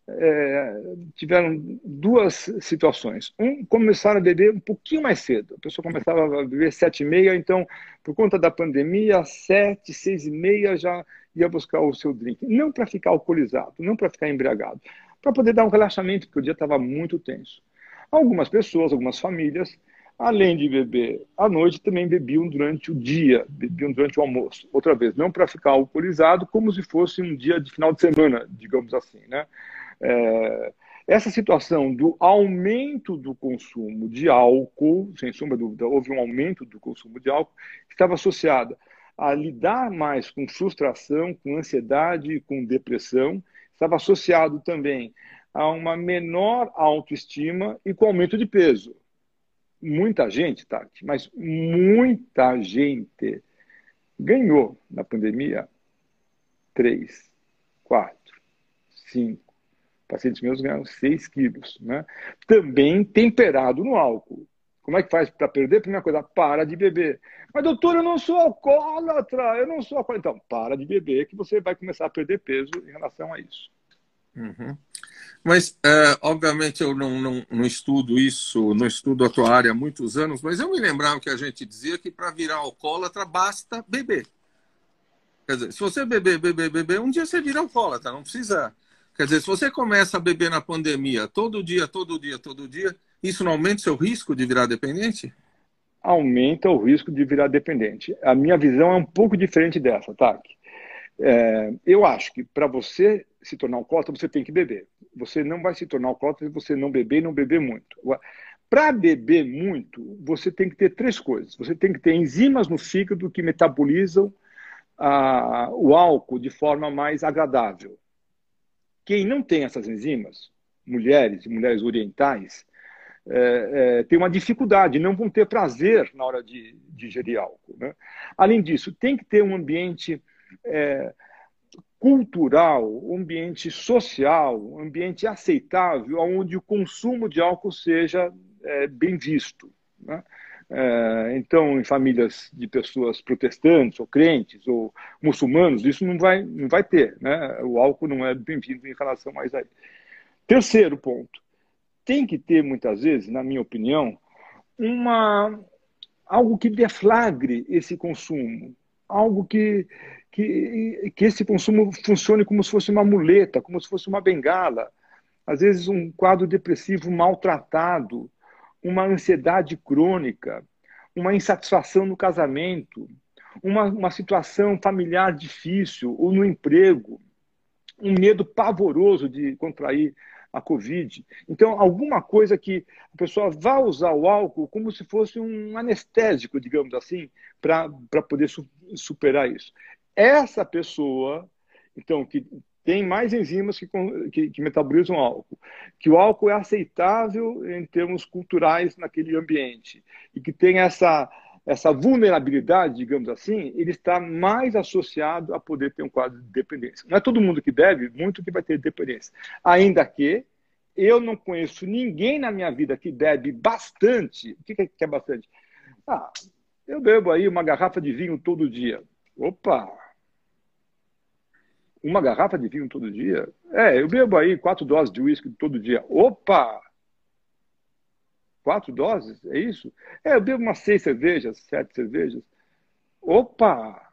é, tiveram duas situações. Um, começaram a beber um pouquinho mais cedo. A pessoa começava a beber sete e meia, então, por conta da pandemia, sete, seis e meia já ia buscar o seu drink. Não para ficar alcoolizado, não para ficar embriagado, para poder dar um relaxamento, porque o dia estava muito tenso. Algumas pessoas, algumas famílias, além de beber à noite, também bebiam durante o dia, bebiam durante o almoço. Outra vez, não para ficar alcoolizado, como se fosse um dia de final de semana, digamos assim, né? É, essa situação do aumento do consumo de álcool, sem sombra de dúvida, houve um aumento do consumo de álcool, estava associada a lidar mais com frustração, com ansiedade, com depressão, estava associado também a uma menor autoestima e com aumento de peso. Muita gente, Tati, mas muita gente ganhou na pandemia 3, 4, 5, pacientes meus ganharam 6 quilos, né? Também temperado no álcool. Como é que faz para perder? Primeira coisa, para de beber. Mas, doutor, eu não sou alcoólatra, eu não sou alcoólatra. Então, para de beber que você vai começar a perder peso em relação a isso. Uhum. Mas, é, obviamente, eu não, não, não, estudo isso, não estudo a tua área há muitos anos, mas eu me lembrava que a gente dizia que para virar alcoólatra basta beber. Quer dizer, se você beber, beber, beber, um dia você vira alcoólatra, não precisa Quer dizer, se você começa a beber na pandemia todo dia, todo dia, todo dia, isso não aumenta o seu risco de virar dependente? Aumenta o risco de virar dependente. A minha visão é um pouco diferente dessa, tá? É, eu acho que para você se tornar alcoólatra, você tem que beber. Você não vai se tornar alcoólatra se você não beber e não beber muito. Para beber muito, você tem que ter três coisas. Você tem que ter enzimas no fígado que metabolizam a, o álcool de forma mais agradável. Quem não tem essas enzimas, mulheres e mulheres orientais, é, é, tem uma dificuldade, não vão ter prazer na hora de, de álcool. Né? Além disso, tem que ter um ambiente é, cultural, um ambiente social, um ambiente aceitável, onde o consumo de álcool seja é, bem visto. Né? É, então, em famílias de pessoas protestantes ou crentes ou muçulmanos, isso não vai, não vai ter. Né? O álcool não é bem-vindo em relação mais a isso. Terceiro ponto, tem que ter, muitas vezes, na minha opinião, uma, algo que deflagre esse consumo, algo que, que, que esse consumo funcione como se fosse uma muleta, como se fosse uma bengala. Às vezes, um quadro depressivo maltratado, uma ansiedade crônica, uma insatisfação no casamento, uma, uma situação familiar difícil ou no emprego, um medo pavoroso de contrair a Covid. Então, alguma coisa que a pessoa vá usar o álcool como se fosse um anestésico, digamos assim, para poder su superar isso. Essa pessoa, então, que tem mais enzimas que, que, que, metabolizam álcool, que o álcool é aceitável em termos culturais naquele ambiente e que tem essa, essa vulnerabilidade, digamos assim, ele está mais associado a poder ter um quadro de dependência. Não é todo mundo que deve, muito que vai ter dependência. Ainda que eu não conheço ninguém na minha vida que bebe bastante. O que é bastante? Ah, eu bebo aí uma garrafa de vinho todo dia. Opa! Uma garrafa de vinho todo dia? É, eu bebo aí quatro doses de uísque todo dia. Opa! Quatro doses? É isso? É, eu bebo umas seis cervejas, sete cervejas. Opa!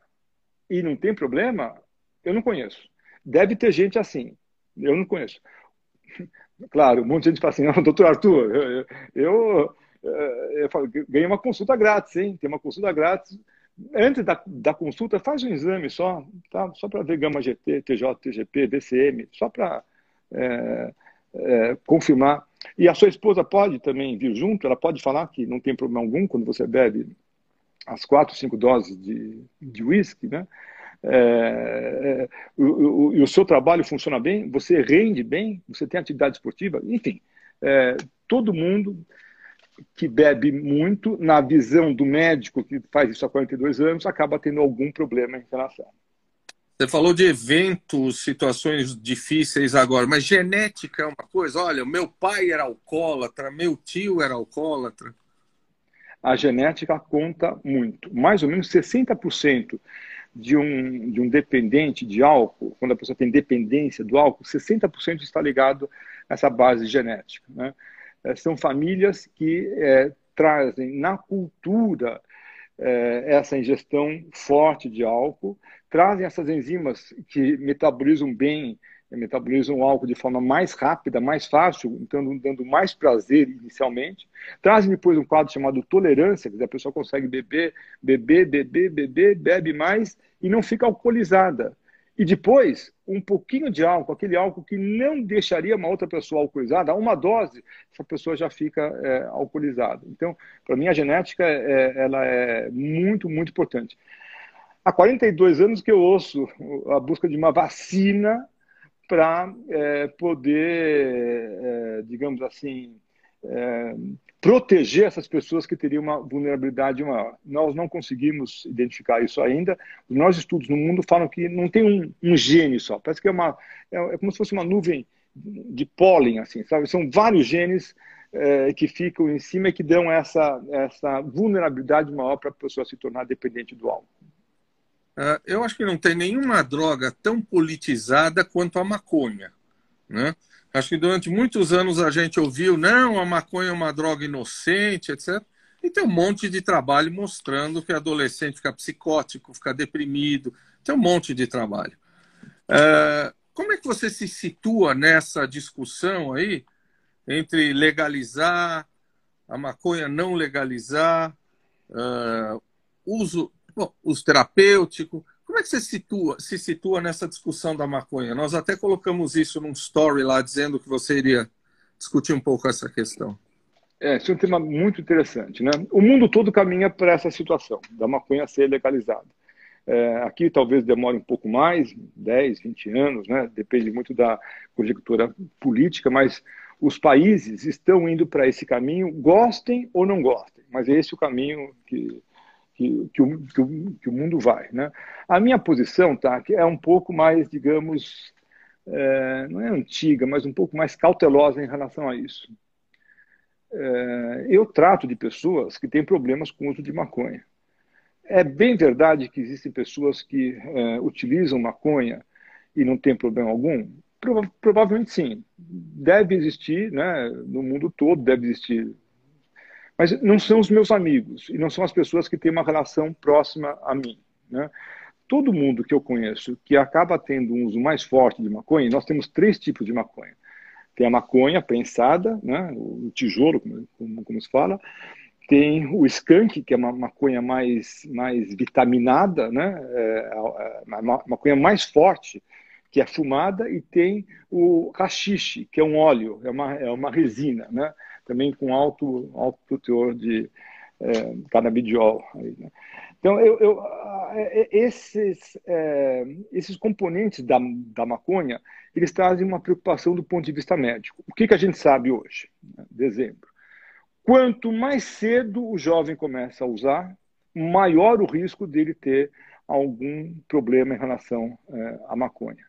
E não tem problema? Eu não conheço. Deve ter gente assim. Eu não conheço. *laughs* Claro, um monte de gente fala assim, *laughs* não, doutor Arthur, eu, eu, eu, eu ganhei uma consulta grátis, hein? Tem uma consulta grátis antes da, da consulta, faz um exame só, tá? só para ver gama GT, TJ, TGP, DCM, só para é, é, confirmar. E a sua esposa pode também vir junto, ela pode falar que não tem problema algum quando você bebe as quatro, cinco doses de, de whisky, né? É, é o, o, o, seu trabalho funciona bem, você rende bem, você tem atividade esportiva, enfim, é, todo mundo que bebe muito, na visão do médico que faz isso há 42 anos, acaba tendo algum problema em relação. Você falou de eventos, situações difíceis agora, mas genética é uma coisa. Olha, meu pai era alcoólatra, meu tio era alcoólatra. A genética conta muito. Mais ou menos 60% de um, de um dependente de álcool, quando a pessoa tem dependência do álcool, 60% está ligado a essa base genética. Né? É, são famílias que é, trazem na cultura é, essa ingestão forte de álcool, trazem essas enzimas que metabolizam bem, metabolizam o álcool de forma mais rápida, mais fácil, então dando mais prazer inicialmente, trazem depois um quadro chamado tolerância, que a pessoa consegue beber, beber, beber, beber, bebe mais e não fica alcoolizada. E depois, um pouquinho de álcool, aquele álcool que não deixaria uma outra pessoa alcoolizada, uma dose, essa pessoa já fica é, alcoolizada. Então, para mim, a genética é, ela é muito, muito importante. Há 42 anos que eu ouço a busca de uma vacina para é, poder, é, digamos assim, é, proteger essas pessoas que teriam uma vulnerabilidade maior. Nós não conseguimos identificar isso ainda. Os nossos estudos no mundo falam que não tem um, um gene só. Parece que é, uma, é, é, como se fosse uma nuvem de pólen, assim, sabe? São vários genes é, que ficam em cima e que dão essa, essa vulnerabilidade maior para a pessoa se tornar dependente do álcool. Uh, eu acho que não tem nenhuma droga tão politizada quanto a maconha, né? Acho que durante muitos anos a gente ouviu, não, a maconha é uma droga inocente, etc. E tem um monte de trabalho mostrando que adolescente fica psicótico, fica deprimido. Tem um monte de trabalho. Uh, como é que você se situa nessa discussão aí entre legalizar, a maconha não legalizar, uh, uso, bom, uso terapêutico? Como é que você situa, se situa nessa discussão da maconha? Nós até colocamos isso num story lá, dizendo que você iria discutir um pouco essa questão. É, esse é um tema muito interessante. Né? O mundo todo caminha para essa situação da maconha ser legalizada. É, aqui talvez demore um pouco mais, 10, 20 anos, né? depende muito da conjectura política, mas os países estão indo para esse caminho, gostem ou não gostem, mas é esse o caminho que, que, que, o, que, o, que o mundo vai. Né? A minha posição tá, é um pouco mais, digamos, é, não é antiga, mas um pouco mais cautelosa em relação a isso. É, eu trato de pessoas que têm problemas com o uso de maconha. É bem verdade que existem pessoas que é, utilizam maconha e não tem problema algum? Prova provavelmente sim. Deve existir, né, no mundo todo deve existir. Mas não são os meus amigos e não são as pessoas que têm uma relação próxima a mim. Né? Todo mundo que eu conheço que acaba tendo um uso mais forte de maconha, nós temos três tipos de maconha. Tem a maconha prensada, né, o tijolo, como, como se fala, tem o skunk, que é uma maconha mais, mais vitaminada, né? É, é, é uma maconha mais forte, que é fumada, e tem o rachixe, que é um óleo, é uma, é uma resina, né? Também com alto, alto teor de é, canabidiol. Aí, né? Então, eu, eu, é, esses, é, esses componentes da, da maconha, eles trazem uma preocupação do ponto de vista médico. O que, que a gente sabe hoje, né? dezembro? Quanto mais cedo o jovem começa a usar, maior o risco dele ter algum problema em relação é, à maconha.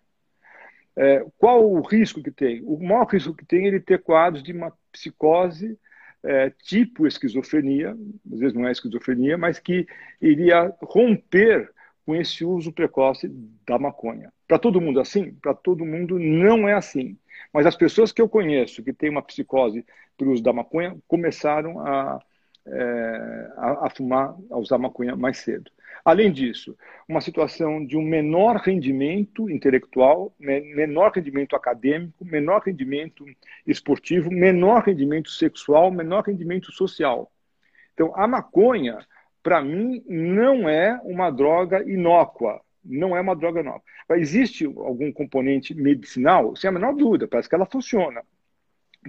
É, qual o risco que tem? O maior risco que tem é ele ter quadros de uma psicose é, tipo esquizofrenia, às vezes não é esquizofrenia, mas que iria romper com esse uso precoce da maconha. Para todo mundo assim? Para todo mundo não é assim. Mas as pessoas que eu conheço que têm uma psicose por uso da maconha começaram a, é, a, a, fumar, a usar maconha mais cedo. Além disso, uma situação de um menor rendimento intelectual, menor rendimento acadêmico, menor rendimento esportivo, menor rendimento sexual, menor rendimento social. Então, a maconha, para mim, não é uma droga inócua. Não é uma droga inócua. Existe algum componente medicinal? Sem a menor dúvida, parece que ela funciona.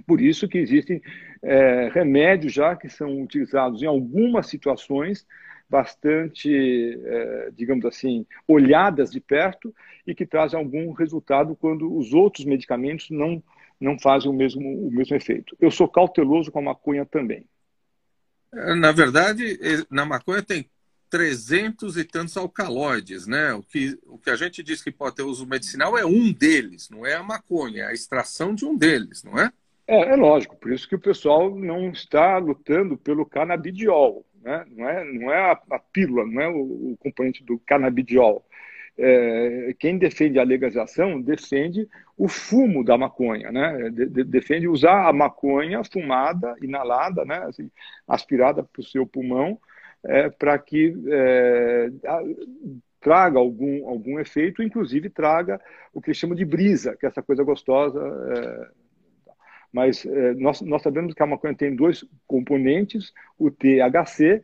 Por isso que existem é, remédios já que são utilizados em algumas situações bastante, é, digamos assim, olhadas de perto e que trazem algum resultado quando os outros medicamentos não, não fazem o mesmo, o mesmo efeito. Eu sou cauteloso com a maconha também. Na verdade, na maconha tem 300 e tantos alcaloides, né? O que, o que a gente diz que pode ter uso medicinal é um deles, não é a maconha, é a extração de um deles, não é? É, é lógico, por isso que o pessoal não está lutando pelo canabidiol, né? não é, não é a, a pílula, não é o, o componente do canabidiol. É, quem defende a legalização defende o fumo da maconha, né? De, de, defende usar a maconha fumada, inalada, né? Assim, aspirada para o seu pulmão, é, para que é, traga algum, algum efeito, inclusive traga o que chama de brisa, que é essa coisa gostosa é, mas é, nós, nós sabemos que a maconha tem dois componentes, o THC,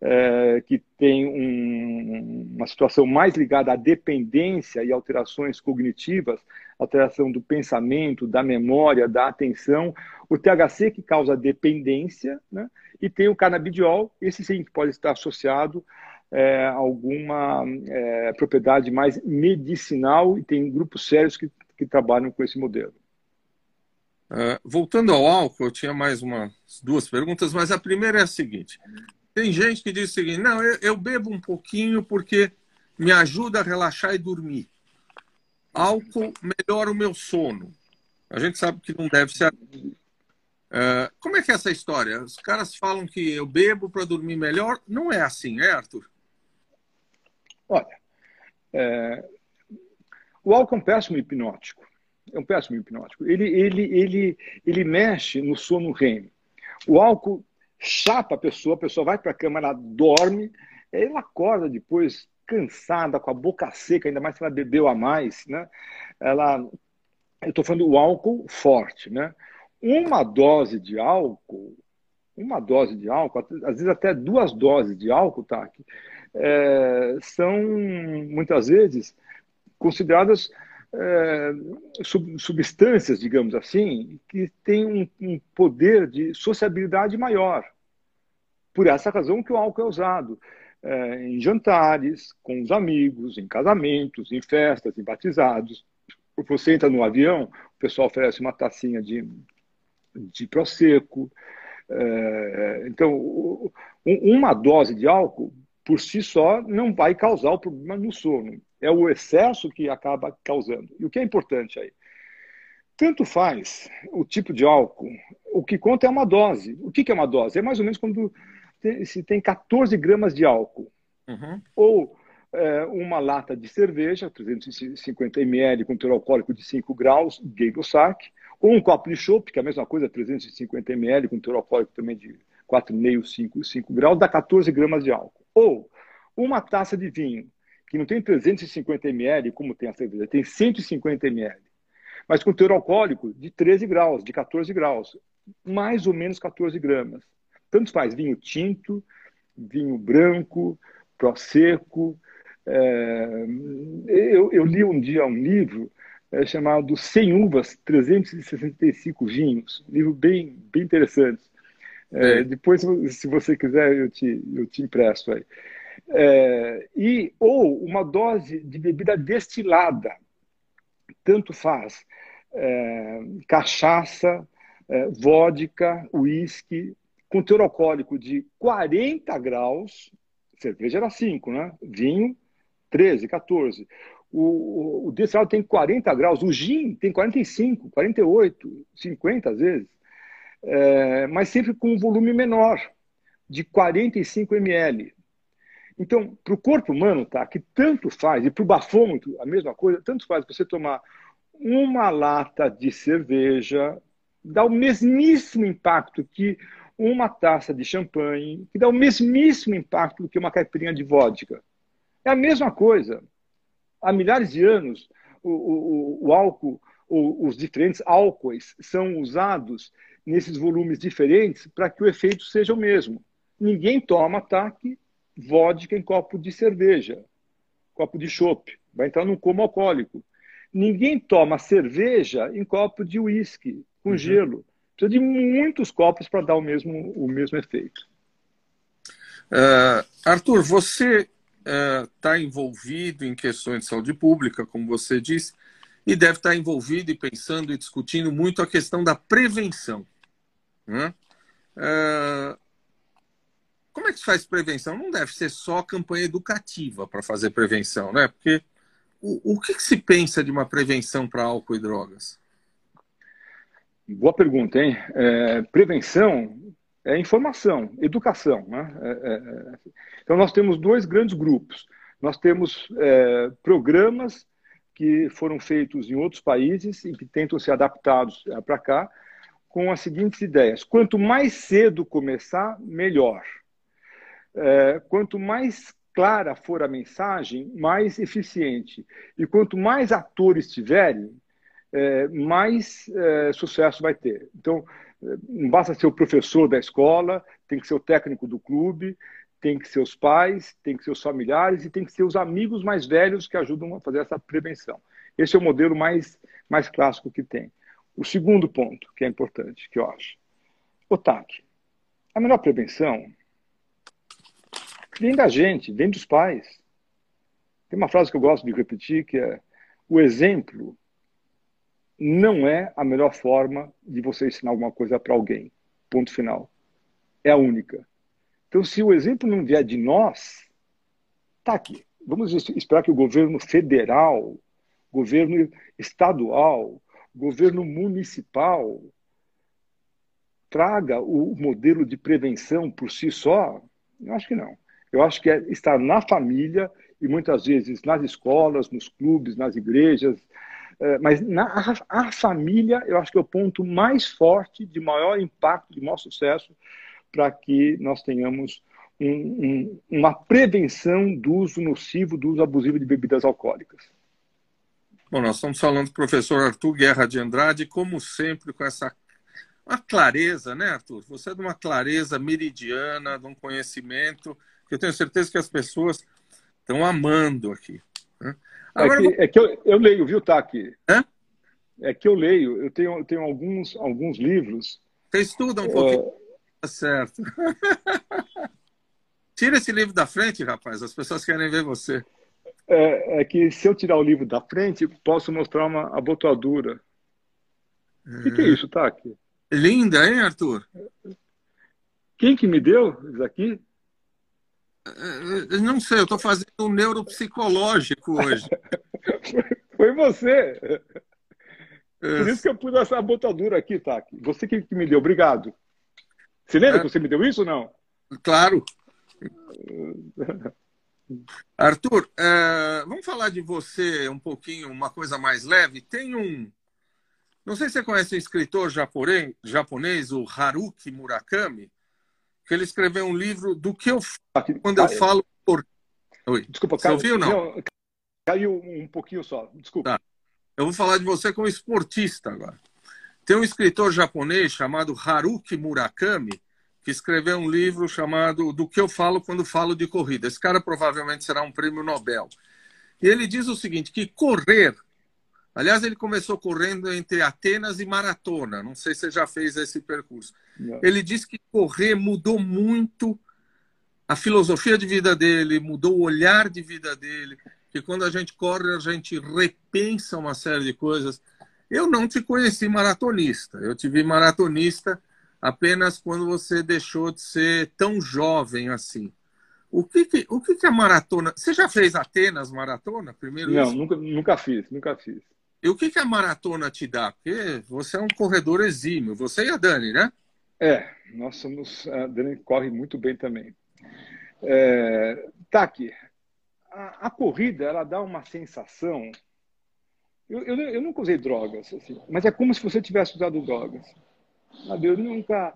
é, que tem um, uma situação mais ligada à dependência e alterações cognitivas, alteração do pensamento, da memória, da atenção. O THC que causa dependência, né? e tem o canabidiol, esse sim que pode estar associado é, alguma é, propriedade mais medicinal, e tem grupos sérios que, que trabalham com esse modelo. Uh, voltando ao álcool, eu tinha mais umas duas perguntas, mas a primeira é a seguinte: tem gente que diz o seguinte, não, eu, eu bebo um pouquinho porque me ajuda a relaxar e dormir. Álcool melhora o meu sono. A gente sabe que não deve ser. Uh, como é que é essa história? Os caras falam que eu bebo para dormir melhor. Não é assim, é, Arthur? Olha, é... o álcool é um péssimo hipnótico é um péssimo hipnótico. Ele, ele, ele, ele mexe no sono REM. O álcool chapa a pessoa, a pessoa vai para a cama, ela dorme, ela acorda depois cansada, com a boca seca, ainda mais se ela bebeu a mais, né? Ela, eu estou falando do álcool forte, né? Uma dose de álcool, uma dose de álcool, às vezes até duas doses de álcool, tá? É, são muitas vezes consideradas substâncias, digamos assim, que têm um, um, poder de sociabilidade maior. Por essa razão que o álcool é usado. é, em jantares, com os amigos, em casamentos, em festas, em batizados. Você entra no avião, o pessoal oferece uma tacinha de, de prosecco. É, então, uma dose de álcool, por si só, não vai causar o problema no sono. É o excesso que acaba causando. E o que é importante aí? Tanto faz o tipo de álcool, o que conta é uma dose. O que é uma dose? É mais ou menos quando se tem 14 gramas de álcool. Uhum. Ou é, uma lata de cerveja, 350 ml com teor alcoólico de 5 graus, Gay-Lussac, ou um copo de chopp, que é a mesma coisa, 350 ml com teor alcoólico também de 4,5, 5, 5 graus, dá 14 gramas de álcool. Ou uma taça de vinho, que não tem 350 ml, como tem a cerveja, tem 150 ml mas com teor alcoólico de 13 graus, de 14 graus, mais ou menos 14 gramas. Tanto faz vinho tinto, vinho branco, prosecco. É, eu, eu, li um dia um livro é, chamado Sem Uvas, 365 Vinhos, um livro bem, bem interessante. É, depois, se você quiser, eu te, eu te impresso aí. É, e, ou uma dose de bebida destilada, tanto faz é, cachaça, é, vodka, uísque, com teor alcoólico de 40 graus, cerveja era 5, né? Vinho, 13, 14. O, o, o destilado tem 40 graus, o gin tem 45, 48, 50 às vezes, é, mas sempre com um volume menor, de 45 ml. Então, para o corpo humano, tá, que tanto faz, e para o bafômetro, a mesma coisa, tanto faz você tomar uma lata de cerveja, dá o mesmíssimo impacto que uma taça de champanhe, que dá o mesmíssimo impacto que uma caipirinha de vodka. É a mesma coisa. Há milhares de anos, o, o, o álcool, o, os diferentes álcoois são usados nesses volumes diferentes para que o efeito seja o mesmo. Ninguém toma ataque vodka em copo de cerveja, copo de chopp. Vai entrar num coma alcoólico. Ninguém toma cerveja em copo de uísque com uhum. gelo. Precisa de muitos copos para dar o mesmo, o mesmo efeito. Uh, Arthur, você está uh, envolvido em questões de saúde pública, como você disse, e deve estar tá envolvido e pensando e discutindo muito a questão da prevenção. Né? Uh, como é que se faz prevenção? Não deve ser só campanha educativa para fazer prevenção, né? Porque o, o que, que, se pensa de uma prevenção para álcool e drogas? Boa pergunta, hein? É, prevenção é informação, educação. Né? É, é, é. então, nós temos dois grandes grupos. Nós temos é, programas que foram feitos em outros países e que tentam ser adaptados é, para cá, com as seguintes ideias: quanto mais cedo começar, melhor. Quanto mais clara for a mensagem, mais eficiente. E quanto mais atores tiverem, é, mais é, sucesso vai ter. Então, não basta ser o professor da escola, tem que ser o técnico do clube, tem que ser os pais, tem que ser os familiares e tem que ser os amigos mais velhos que ajudam a fazer essa prevenção. Esse é o modelo mais, mais clássico que tem. O segundo ponto, que é importante, que eu acho. O TAC. A melhor prevenção vem da gente, vem dos pais. Tem uma frase que eu gosto de repetir que é: o exemplo não é a melhor forma de você ensinar alguma coisa para alguém. Ponto final. É a única. Então, se o exemplo não vier de nós, tá aqui. Vamos esperar que o governo federal, governo estadual, governo municipal traga o modelo de prevenção por si só? Eu acho que não. Eu acho que é estar na família e muitas vezes nas escolas, nos clubes, nas igrejas, é, mas na, a, família, eu acho que é o ponto mais forte, de maior impacto, de maior sucesso, para que nós tenhamos um, um, uma prevenção do uso nocivo, do uso abusivo de bebidas alcoólicas. Bom, nós estamos falando do professor Arthur Guerra de Andrade, como sempre, com essa uma clareza, né, Arthur? Você é de uma clareza meridiana, de um conhecimento que eu tenho certeza que as pessoas estão amando aqui. Né? É Agora, é que, é que eu, eu, leio, viu, Taki? Hã? É que eu leio, eu tenho, eu tenho alguns, alguns livros. Você estuda um pouquinho. Uh... Tá certo. *laughs* Tira esse livro da frente, rapaz. As pessoas querem ver você. É, é que se eu tirar o livro da frente, posso mostrar uma abotoadura. O que, que, é isso, tá aqui? Linda, hein, Arthur? Quem que me deu isso aqui? É, não sei, eu estou fazendo um neuropsicológico hoje. *laughs* Foi você. Por isso que eu pus essa botadura aqui, tá? Você que, me deu, obrigado. Você lembra é. que você me deu isso ou não? Claro. *laughs* Arthur, é, vamos falar de você um pouquinho, uma coisa mais leve. Tem um. Não sei se você conhece um escritor japonês, japonês o Haruki Murakami, que ele escreveu um livro do que eu quando eu falo por. Oi. Desculpa, você caiu, ouviu não? não? Caiu um pouquinho só. Desculpa. Tá. Eu vou falar de você como esportista agora. Tem um escritor japonês chamado Haruki Murakami, que escreveu um livro chamado Do que eu falo quando falo de corrida. Esse cara provavelmente será um prêmio Nobel. E ele diz o seguinte, que correr, aliás, ele começou correndo entre Atenas e Maratona, não sei se você já fez esse percurso. Não. Ele diz que correr mudou muito a filosofia de vida dele, mudou o olhar de vida dele, que quando a gente corre, a gente repensa uma série de coisas. Eu não te conheci maratonista. Eu te vi maratonista apenas quando você deixou de ser tão jovem assim. O que, que o que, que a maratona. Você já fez Atenas maratona? Primeiro não, nunca, nunca fiz, nunca fiz. E o que, que a maratona te dá? Porque você é um corredor exímio, você e a Dani, né? É, nós somos. A Dani corre muito bem também. É, tá aqui a, a, corrida ela dá uma sensação. Eu, eu, eu, nunca usei drogas, assim, mas é como se você tivesse usado drogas. Sabe? Eu nunca.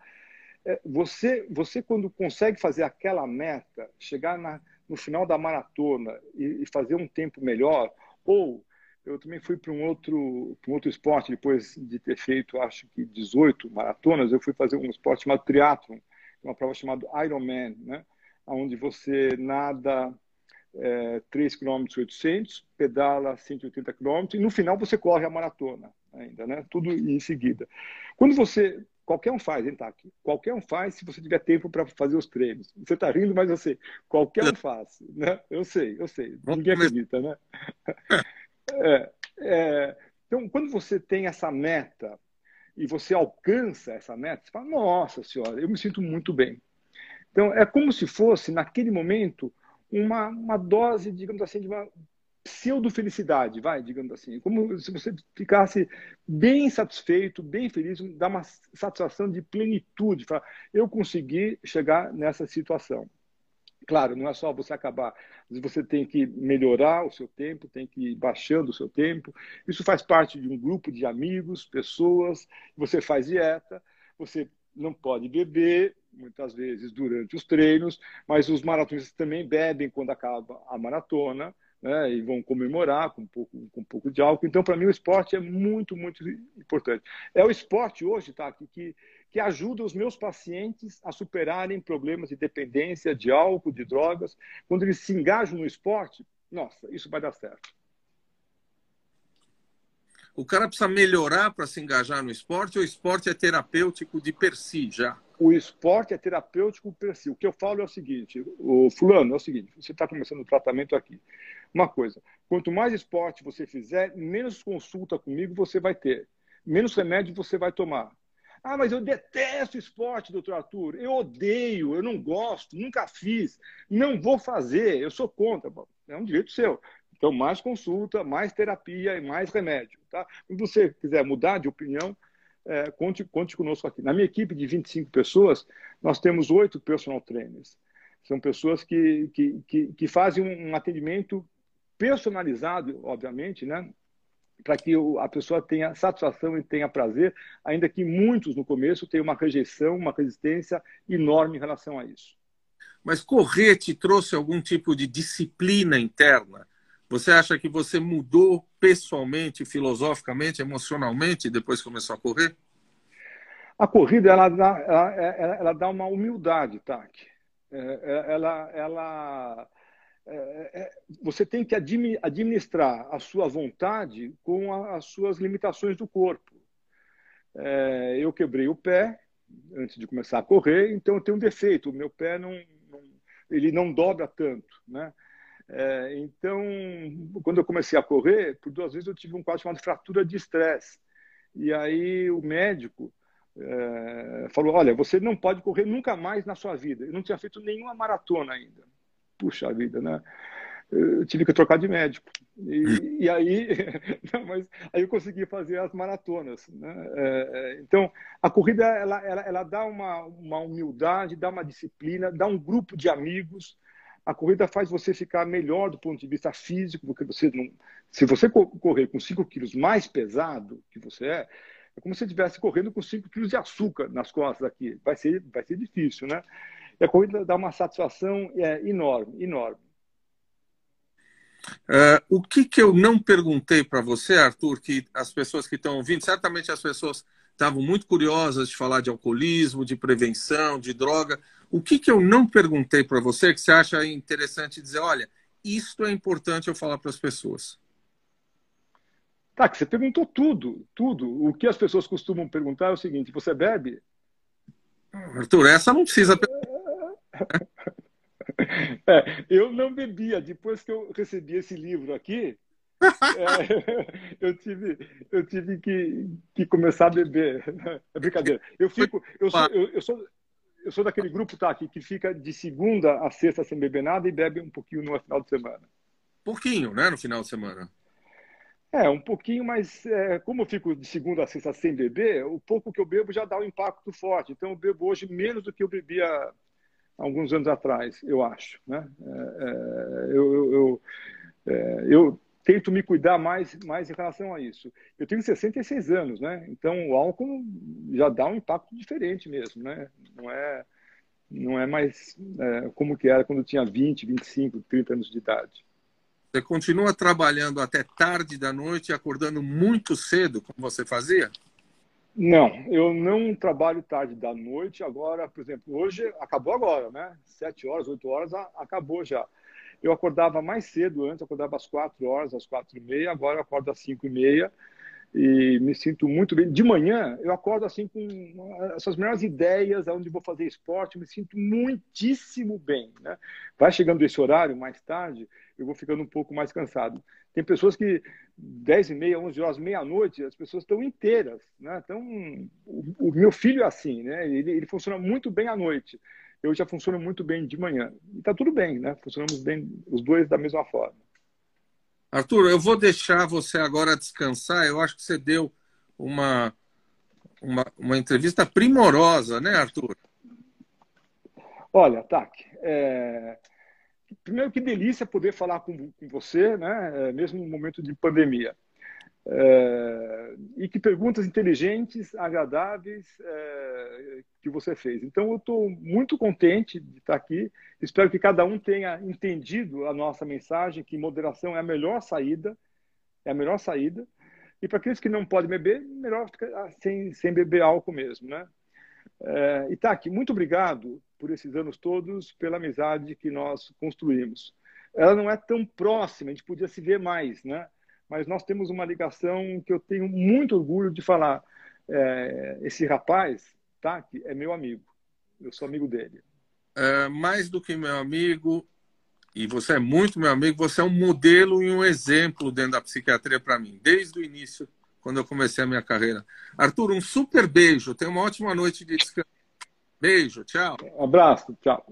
É, você, você, quando consegue fazer aquela meta, chegar na, no final da maratona e, e, fazer um tempo melhor, ou eu também fui para um outro, um outro esporte, depois de ter feito, acho que 18 maratonas, eu fui fazer um esporte chamado triatlon, uma prova chamada Ironman, né? onde você nada é, 3 km 800, pedala 180 km e no final você corre a maratona ainda, né? Tudo em seguida. Quando você qualquer um faz, hein, Taki? Qualquer um faz se você tiver tempo para fazer os treinos. Você está rindo, mas eu sei. Qualquer um faz, né? Eu sei, eu sei. Ninguém acredita, né? É, é, então, quando você tem essa meta e você alcança essa meta, você fala, nossa senhora, eu me sinto muito bem. Então, é como se fosse, naquele momento, uma, uma dose, digamos assim, de uma pseudo-felicidade, vai, digamos assim. Como se você ficasse bem satisfeito, bem feliz, dá uma satisfação de plenitude. Falar, eu consegui chegar nessa situação. Claro, não é só você acabar. Você tem que melhorar o seu tempo, tem que ir baixando o seu tempo. Isso faz parte de um grupo de amigos, pessoas. Você faz dieta, você não pode beber, muitas vezes durante os treinos, mas os maratonistas também bebem quando acaba a maratona, né, e vão comemorar com um pouco, com um pouco de álcool. Então, para mim, o esporte é muito, muito importante. É o esporte hoje, tá, que, que ajuda os meus pacientes a superarem problemas de dependência de álcool, de drogas. Quando eles se engajam no esporte, nossa, isso vai dar certo. O cara precisa melhorar para se engajar no esporte ou o esporte é terapêutico de per si já? o esporte é terapêutico per si. O que eu falo é o seguinte, o fulano é o seguinte, você está começando o tratamento aqui. Uma coisa, quanto mais esporte você fizer, menos consulta comigo você vai ter, menos remédio você vai tomar. Ah, mas eu detesto esporte, doutor Arthur. Eu odeio, eu não gosto, nunca fiz, não vou fazer, eu sou contra. É um direito seu. Então, mais consulta, mais terapia e mais remédio. Tá? Se você quiser mudar de opinião, é, conte, conte conosco aqui. Na minha equipe de 25 pessoas, nós temos oito personal trainers. São pessoas que, que, que, que fazem um atendimento personalizado, obviamente, né? Para que a pessoa tenha satisfação e tenha prazer, ainda que muitos no começo tenham uma rejeição, uma resistência enorme em relação a isso. Mas correr te trouxe algum tipo de disciplina interna? Você acha que você mudou pessoalmente, filosoficamente, emocionalmente depois que começou a correr? A corrida ela dá, ela, ela, ela dá uma humildade, Taki. É, é, ela, ela, você tem que administrar a sua vontade com as suas limitações do corpo. É, eu quebrei o pé antes de começar a correr, então eu tenho um defeito. O meu pé não, não ele não dobra tanto, né? É, então, quando eu comecei a correr, por duas vezes eu tive um quadro chamado fratura de estresse. E aí o médico é, falou: Olha, você não pode correr nunca mais na sua vida. Eu não tinha feito nenhuma maratona ainda. Puxa vida, né? Eu tive que trocar de médico. E, e aí, *laughs* não, mas aí eu consegui fazer as maratonas. Né? É, é, então, a corrida ela, ela, ela dá uma, uma humildade, dá uma disciplina, dá um grupo de amigos. A corrida faz você ficar melhor do ponto de vista físico, porque você não. Se você correr com 5 quilos mais pesado que você é, é como se você estivesse correndo com 5 quilos de açúcar nas costas aqui. Vai ser, vai ser difícil, né? E a corrida dá uma satisfação é, enorme, enorme. Uh, o que, que eu não perguntei para você, Arthur, que as pessoas que estão ouvindo, certamente as pessoas estavam muito curiosas de falar de alcoolismo, de prevenção, de droga. O que, que eu não perguntei para você que você acha interessante dizer, olha, isto é importante eu falar para as pessoas? Tá, que você perguntou tudo, tudo. O que as pessoas costumam perguntar é o seguinte: você bebe? Arthur, essa não precisa. *laughs* É, eu não bebia. Depois que eu recebi esse livro aqui, é, *laughs* eu tive, eu tive que, que começar a beber. É brincadeira. Eu fico, eu sou, eu, eu sou, eu sou daquele grupo tá, que, que fica de segunda a sexta sem beber nada e bebe um pouquinho no final de semana. Pouquinho, né? No final de semana. É, um pouquinho, mas é, como eu fico de segunda a sexta sem beber, o pouco que eu bebo já dá um impacto forte. Então eu bebo hoje menos do que eu bebia alguns anos atrás, eu acho. Né? É, é, eu, eu, eu, é, eu, tento me cuidar mais, mais em relação a isso. Eu tenho 66 anos, né? então o álcool já dá um impacto diferente mesmo. Né? Não, é, não é mais é, como que era quando eu tinha 20, 25, 30 anos de idade. Você continua trabalhando até tarde da noite acordando muito cedo, como você fazia? Não, eu não trabalho tarde da noite. Agora, por exemplo, hoje acabou agora, né? Sete horas, oito horas, acabou já. Eu acordava mais cedo antes, acordava às quatro horas, às quatro e meia. Agora eu acordo às cinco e meia e me sinto muito bem. De manhã eu acordo assim com essas melhores ideias, aonde vou fazer esporte, me sinto muitíssimo bem. Né? Vai chegando esse horário mais tarde, eu vou ficando um pouco mais cansado. Tem pessoas que 10 e meia, 11 horas, meia-noite, as pessoas estão inteiras. Né? Então, o, o, meu filho é assim, né? ele, ele funciona muito bem à noite. Eu já funciono muito bem de manhã. E está tudo bem, né? funcionamos bem os dois da mesma forma. Arthur, eu vou deixar você agora descansar. Eu acho que você deu uma, uma, uma entrevista primorosa, né, Arthur? Olha, Tac, é... primeiro que delícia poder falar com, com você, né, é, mesmo no momento de pandemia. É, e que perguntas inteligentes, agradáveis é, que você fez. Então, eu estou muito contente de estar aqui. Espero que cada um tenha entendido a nossa mensagem, que moderação é a melhor saída, é a melhor saída. E para aqueles que não podem beber, melhor ficar sem, sem beber álcool mesmo, né? É, e tá muito obrigado por esses anos todos, pela amizade que nós construímos. Ela não é tão próxima, a gente podia se ver mais, né? Mas nós temos uma ligação que eu tenho muito orgulho de falar. É, esse rapaz, tá, que é meu amigo, eu sou amigo dele. É, mais do que meu amigo, e você é muito meu amigo, você é um modelo e um exemplo dentro da psiquiatria para mim, desde o início, quando eu comecei a minha carreira. Arthur, um super beijo, tenha uma ótima noite de descanso. Beijo, tchau. Um abraço, tchau.